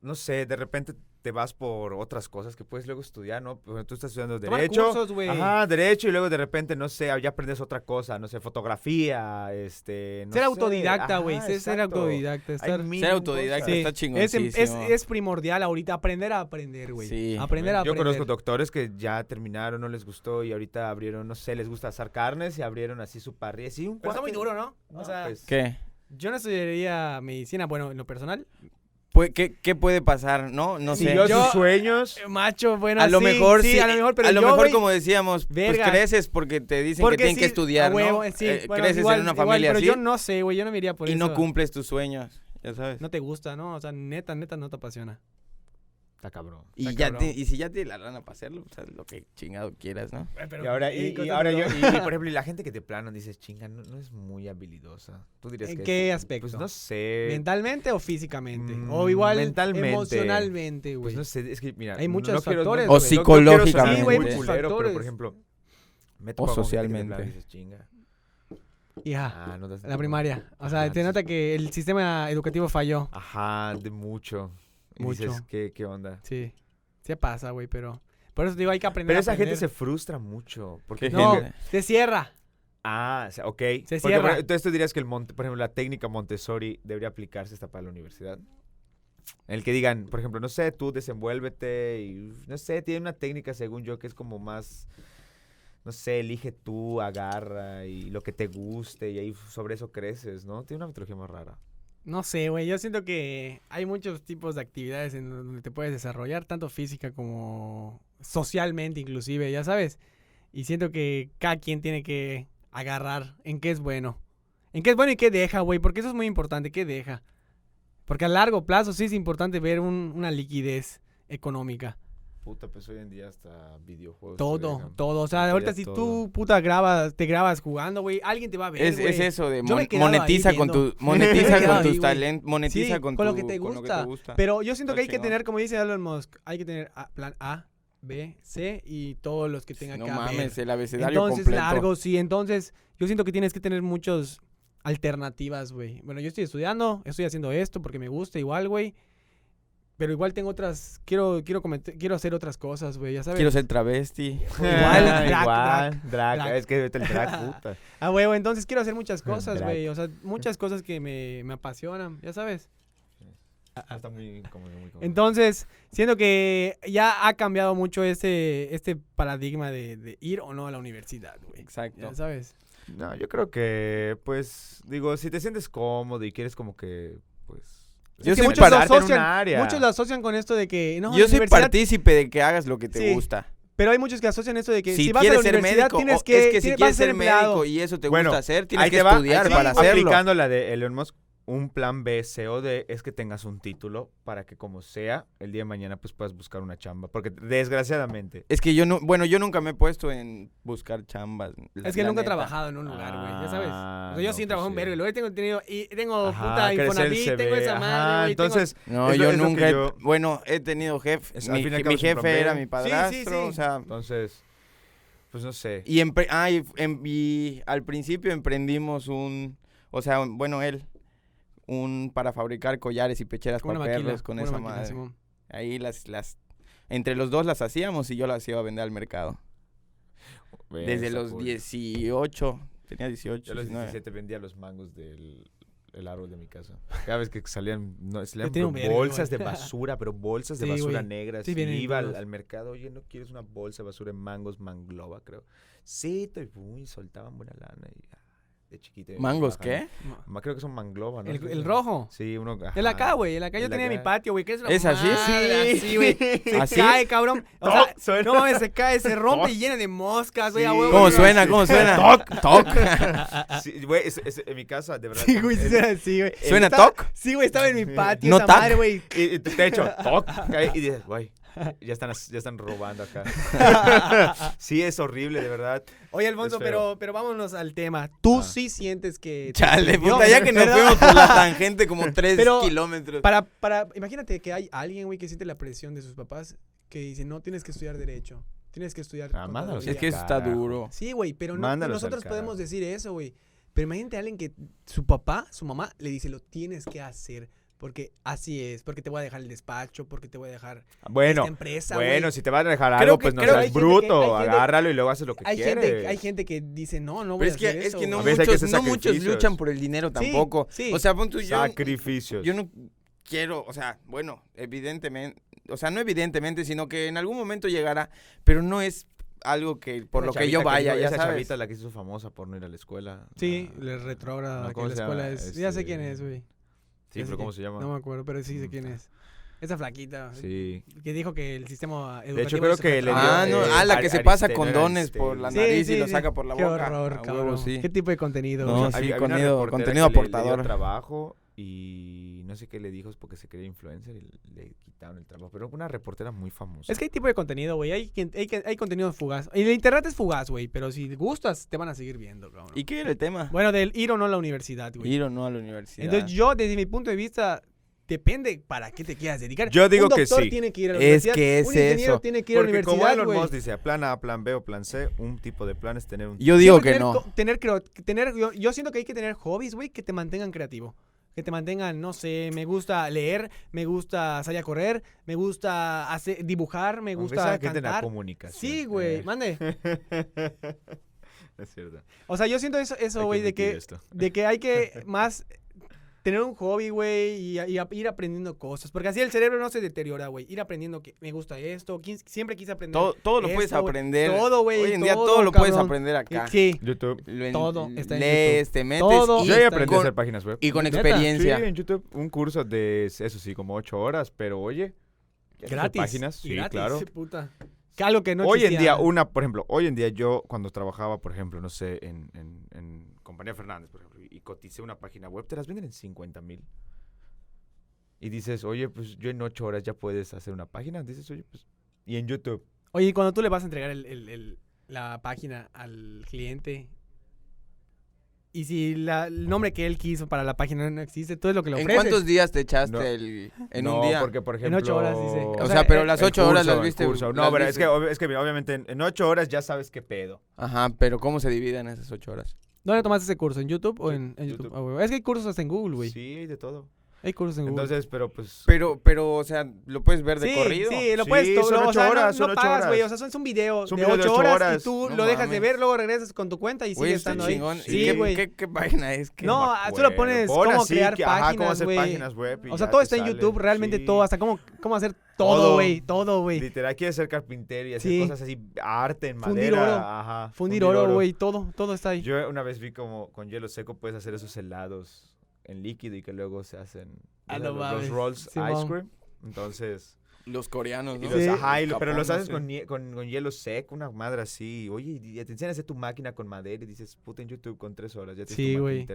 no sé, de repente te vas por otras cosas que puedes luego estudiar, ¿no? Ejemplo, Tú estás estudiando Derecho. cursos. Ajá, derecho y luego de repente, no sé, ya aprendes otra cosa, no sé, fotografía, este... no ser sé, autodidacta, güey. Ser, ser autodidacta. Estar... Ser autodidacta está es, chingoncísimo. es, es primordial ahorita aprender a aprender, güey. Sí. Aprender a Yo aprender. conozco doctores que ya terminaron, no les gustó y ahorita abrieron, no sé, les gusta asar carnes y abrieron así su parrilla. Sí, un Pero está muy duro, ¿no? No, o sea, pues, ¿Qué? Yo no estudiaría medicina, bueno, en lo personal. ¿Qué, qué puede pasar? No, no sé. siguió yo- sus sueños. Eh, Macho, bueno, a lo sí, mejor sí, sí, a lo mejor, pero a lo yo, mejor como decíamos, pues creces porque te dicen porque que tienen sí, que estudiar, huevo, ¿no? eh, sí, Eh, bueno, creces igual- en una igual, familia pero así yo no sé, güey, yo no me iría por y eso. no cumples tus sueños, ya sabes. No te gusta, ¿no? O sea, neta, neta, no te apasiona. Está cabrón. y, está ya cabrón. te- y si ya tienes la lana para hacerlo, pues haz lo que chingado quieras, ¿no? Y ahora, y, ¿en y ahora yo, y, y, por ejemplo, y la gente que te plano dices, chinga, no, no es muy habilidosa. Tú dirías ¿En que qué es- aspecto? Pues no sé. ¿Mentalmente o físicamente? Mm, o igual mentalmente. emocionalmente, güey. Pues no sé, es que mira, Hay muchos no factores, no O psicológicamente. Sí, güey, muchos culero, pero factores. por ejemplo, me O socialmente. dices, chinga. Ah, la primaria. O sea, Ajá, te sí. nota que el sistema educativo falló. Ajá, de mucho. Y dices, Mucho. ¿qué, qué onda? Sí. Sí pasa, güey, pero... Por eso te digo, hay que aprender Pero a esa gente se frustra mucho. Porque ¿Qué No, gente? te cierra. Ah, o sea, ok. Se Porque, cierra. por- entonces tú dirías que el Monte, por ejemplo, la técnica Montessori debería aplicarse hasta para la universidad. En el que digan, por ejemplo, no sé, tú desenvuélvete y no sé, tiene una técnica según yo que es como más, no sé, elige tú, agarra y lo que te guste y ahí sobre eso creces, ¿no? Tiene una metodología más rara. No sé, güey. Yo siento que hay muchos tipos de actividades en donde te puedes desarrollar, tanto física como socialmente, inclusive, ya sabes. Y siento que cada quien tiene que agarrar en qué es bueno. En qué es bueno y qué deja, güey. Porque eso es muy importante, qué deja. Porque a largo plazo sí es importante ver un- una liquidez económica. Puta, pues hoy en día hasta videojuegos. Todo, todo. O sea, Ahorita si todo. tú, puta, grabas, te grabas jugando, güey, alguien te va a ver, Es, güey. es eso de mon- monetiza con tu monetiza con tus talentos, monetiza Sí, con, con lo tu- que te con lo que gusta. te gusta. Pero yo siento Está que hay que tener, como dice Elon Musk, hay que tener a- plan A, B, C y todos los que tenga no que mames, haber. el abecedario Entonces, completo. largo, sí. Entonces, yo siento que tienes que tener muchas alternativas, güey. Bueno, yo estoy estudiando, estoy haciendo esto porque me gusta igual, güey. Pero igual tengo otras, quiero, quiero quiero hacer otras cosas, güey, ya sabes. Quiero ser travesti. Igual, drag, Igual, drag, drag. Es que vete el drag, puta. Ah, huevo, entonces quiero hacer muchas cosas, güey. O sea, muchas cosas que me, me apasionan, ya sabes. Ah, Está muy cómodo, muy cómodo. Entonces, siento que ya ha cambiado mucho este, este paradigma de, de ir o no a la universidad, güey. Exacto. Ya sabes. No, yo creo que, pues, digo, si te sientes cómodo y quieres como que, pues... Yo Es que soy muchos lo, asocian, área. muchos lo asocian con esto de que no, Yo soy partícipe de que hagas lo que te Sí. gusta. Pero hay muchos que asocian esto de que si, si vas a la quieres ser universidad médico, tienes o- que, es que si tienes- quieres ser empleado. médico y eso te Bueno, gusta hacer, tienes que va, estudiar para sí, hacerlo. aplicando la de Elon Musk. Un plan B, C o D es que tengas un título para que como sea, el día de mañana pues puedas buscar una chamba. Porque desgraciadamente... Es que yo no, bueno, yo nunca me he puesto en buscar chambas. la- Es que nunca he trabajado en un lugar, güey, ya sabes. Ah, O sea, yo no, sí pues trabajo en sí. verga, y luego tengo tenido, y tengo Ajá, puta Infonavit, tengo esa ajá, madre, tengo- Entonces, No, Es yo es nunca, he- yo- bueno, he tenido jefe, Es- mi, mi jefe era mi sí, padrastro, sí. o sea, entonces, pues no sé. y, empre- ah, y, y al principio emprendimos un, o sea, bueno, él, un, para fabricar collares y pecheras para maquila, perros con esa maquila, madre. Simón. Ahí las, las, entre los dos las hacíamos y yo las iba a vender al mercado. Desde los cool. 18, tenía 18, Yo a los 19. 17 vendía los mangos del el árbol de mi casa. Cada vez que salían, no, salían bolsas de basura, pero bolsas de basura güey. negras. Sí, y iba al, mercado, oye, ¿no quieres una bolsa de basura en mangos mangloba, creo? Sí, y soltaban buena lana. Y, ah, de chiquito. ¿Mangos qué? Creo que son mangloba, ¿no? El, Sí, el sí. rojo. Sí, uno. El acá, ajá. güey. El acá yo El tenía en mi acá. patio, güey. ¿Qué es ¿Es así? Sí. Así, güey. Se ¿Así? cae, cabrón. O sea, suena. no mames, se cae, se rompe y llena de moscas, güey. a Sí. huevo, ¿Cómo güey. suena? ¿Cómo suena? Toc. Toc. Sí, güey, es- es- en mi casa, de verdad. Sí, güey, sí es- suena así, güey. ¿Suena toc? Sí, güey, estaba en mi patio No esa madre, güey. Y, y tu techo, toc, cae, y dices, güey, ya están, ya están robando acá. sí, es horrible, de verdad. Oye, Alfonso, pero, pero vámonos al tema. ¿Tú Ah. sí sientes que... Chale, puta, ya que nos fuimos por la tangente como tres Pero- kilómetros. Para, para, imagínate que hay alguien, güey, que siente la presión de sus papás que dice, no, tienes que estudiar Derecho. Tienes que estudiar... Ah, mándalos contaduría". Es que eso está duro. Sí, güey, pero no, nosotros podemos decir eso, güey. Pero imagínate a alguien que su papá, su mamá, le dice, lo tienes que hacer. Porque así es, porque te voy a dejar el despacho, porque te voy a dejar Bueno, esta empresa, bueno, si te van a dejar Creo algo, que- pues no que seas que- bruto, agárralo y luego haces lo que Hay quieres. gente, hay gente que dice, no, no voy Pero a es que, hacer es eso, que no, güey". A veces hay que muchos, no muchos luchan por el dinero tampoco. sí. O sea, pon tú, yo, Sacrificios. yo no quiero, o sea, bueno, evidentemente, o sea, no evidentemente, sino que en algún momento llegará, pero no es algo que por lo que yo vaya, ya Esa sabes. chavita la que se hizo famosa por no ir a la escuela. Sí, la- le retrógrada que ¿cómo la escuela es... Ya sé Este, quién es, güey. Sí, pero ¿cómo se llama? No me acuerdo, pero sí sé Mm, quién es. Esa flaquita. Sí. Que dijo que el sistema educativo... De hecho, creo que le dio, Ah, no, eh, ah, la Ar- que se pasa con dones por la nariz sí, y lo saca por la Qué boca. horror, A huevo, cabrón. sí. ¿Qué tipo de contenido? No, sí, Había- había una contenido- contenido aportador. trabajo y no sé qué le dijo es porque se creía influencer y le quitaron el trabajo. Pero una reportera muy famosa. Es que hay tipo de contenido, güey. Hay, quien- hay, hay contenido fugaz. Y el internet es fugaz, güey. Pero si gustas, te van a seguir viendo, cabrón. ¿Y qué era el tema? Bueno, del ir o no a la universidad, güey. Ir o no a la universidad. Entonces, yo, desde mi punto de vista, depende para qué te quieras dedicar. Yo digo un que doctor sí. tiene que ir a la Es universidad. que es un ingeniero eso. tiene que ir a la Porque como universidad, Elon. Musk dice, plan A, plan B o plan C, un tipo de plan es tener un... yo digo Siempre que tener no. Tener, creo- tener, yo, yo siento que hay que tener hobbies, güey, que te mantengan creativo. Que te mantengan, no sé, me gusta leer, me gusta salir a correr, me gusta hacer, dibujar, me gusta te la cantar. comunicación. Sí, güey, Eh, mande. es cierto. O sea, yo siento eso, Hay eso güey, de que, esto. de que hay que más tener un hobby, güey, y, y a- ir aprendiendo cosas. Porque así el cerebro no se deteriora, güey. Ir aprendiendo que me gusta esto, quis- siempre quise aprender. Todo, todo lo puedes esto, aprender. Todo, güey, Hoy en día todo, todo lo puedes aprender acá. Sí, YouTube. Lo en- Todo está en lees, te metes Todo y, Yo ya aprendí con, a hacer páginas web. y con experiencia. Sí, en YouTube un curso de, eso sí, como ocho horas, pero oye, gratis. páginas, sí, gratis, claro. puta. Que algo que no hoy en día, una, por ejemplo, hoy en día yo cuando trabajaba, por ejemplo, no sé, en, en, en Compañía Fernández, por ejemplo, y coticé una página web, te las venden en 50 mil. Y dices, oye, pues yo en ocho horas ya puedes hacer una página. Dices, oye, pues... Y en YouTube. Oye, y cuando tú le vas a entregar el- el- el- la página al cliente, y si la- el nombre que él quiso para la página no existe, tú es lo que le ¿En ofreces. cuántos días te echaste No. el, en no, un día? porque, por En ejemplo... ocho horas, dice. O, o sea, sea, pero el- las ocho horas las viste. curso. No, las pero es que, es que obviamente en, en ocho horas ya sabes qué pedo. Ajá, pero ¿cómo se dividen esas ocho horas? ¿Dónde tomaste ese curso? ¿En YouTube o Sí, en, en YouTube? YouTube. Ah. Es que hay cursos hasta en Google, güey. Sí, hay de todo. Hay cursos en Google. Entonces, pero pues... Pero, pero, o sea, lo puedes ver de sí, corrido. Sí, lo Sí, puedes to- son lo- o sea, no- horas, no, son pagas, güey. O sea, son- es un video de video de 8 ocho horas, horas. y tú No lo dejas de ver, luego regresas con tu cuenta y está estando ahí. chingón. ¿Y Sí, qué- güey. ¿qué, qué página es? ¿Qué? No, me ah, solo acuerdo. pones Pon cómo así crear que- ajá, cómo páginas, hacer güey. páginas web y O sea, todo está en. YouTube, realmente Sí. todo, hasta cómo, cómo hacer todo, güey, todo, güey. Literal, quieres ser carpintero y hacer Sí. cosas así, arte en Fundir madera. oro. Ajá, Fundir oro, güey, todo, todo está ahí. Yo una vez vi como con hielo seco puedes hacer esos helados en líquido y que luego se hacen Ah, no los, rolls ice cream. Entonces, Los coreanos, Y ¿no? los- Sí. ajá, y lo- pero los haces con, con, con hielo seco, una madre así. Oye, y te enseñan a hacer tu máquina con madera y dices, puta, en YouTube con tres horas ya tienes Sí, tu güey.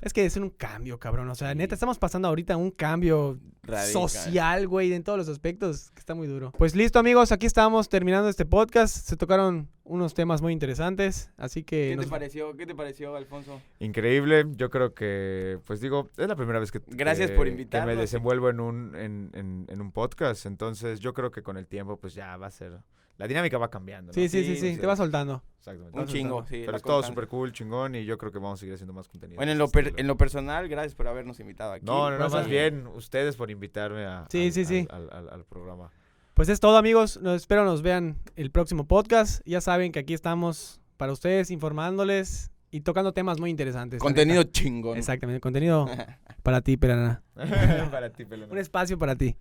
Es que es un cambio, cabrón. O sea, Sí. neta, estamos pasando ahorita un cambio Radical. social, güey, en todos los aspectos, que está muy duro. Pues listo, amigos, aquí estamos terminando este podcast. Se tocaron unos temas muy interesantes, así que... ¿Qué nos- te pareció? ¿Qué te pareció, Alfonso? Increíble, yo creo que, pues digo, es la primera vez que, Gracias que- por que invitarnos. me desenvuelvo en un, en, en- en un podcast, entonces yo creo que con el tiempo pues ya va a ser, la dinámica va cambiando. ¿no? Sí, sí, sí, Sí, te va soltando. Exactamente. Un chingo, sí. Pero es todo súper cool, chingón, y yo creo que vamos a seguir haciendo más contenido. Bueno, en lo, per- en lo personal, gracias por habernos invitado aquí. No, no, no, más bien ustedes por invitarme a, Sí, al, sí, sí. al- al- al- al programa. Pues es todo, amigos. Nos, espero nos vean el próximo podcast. Ya saben que aquí estamos para ustedes, informándoles y tocando temas muy interesantes. Contenido chingón. Exactamente, contenido para ti, Perana. Para ti, pelón. Un espacio para ti.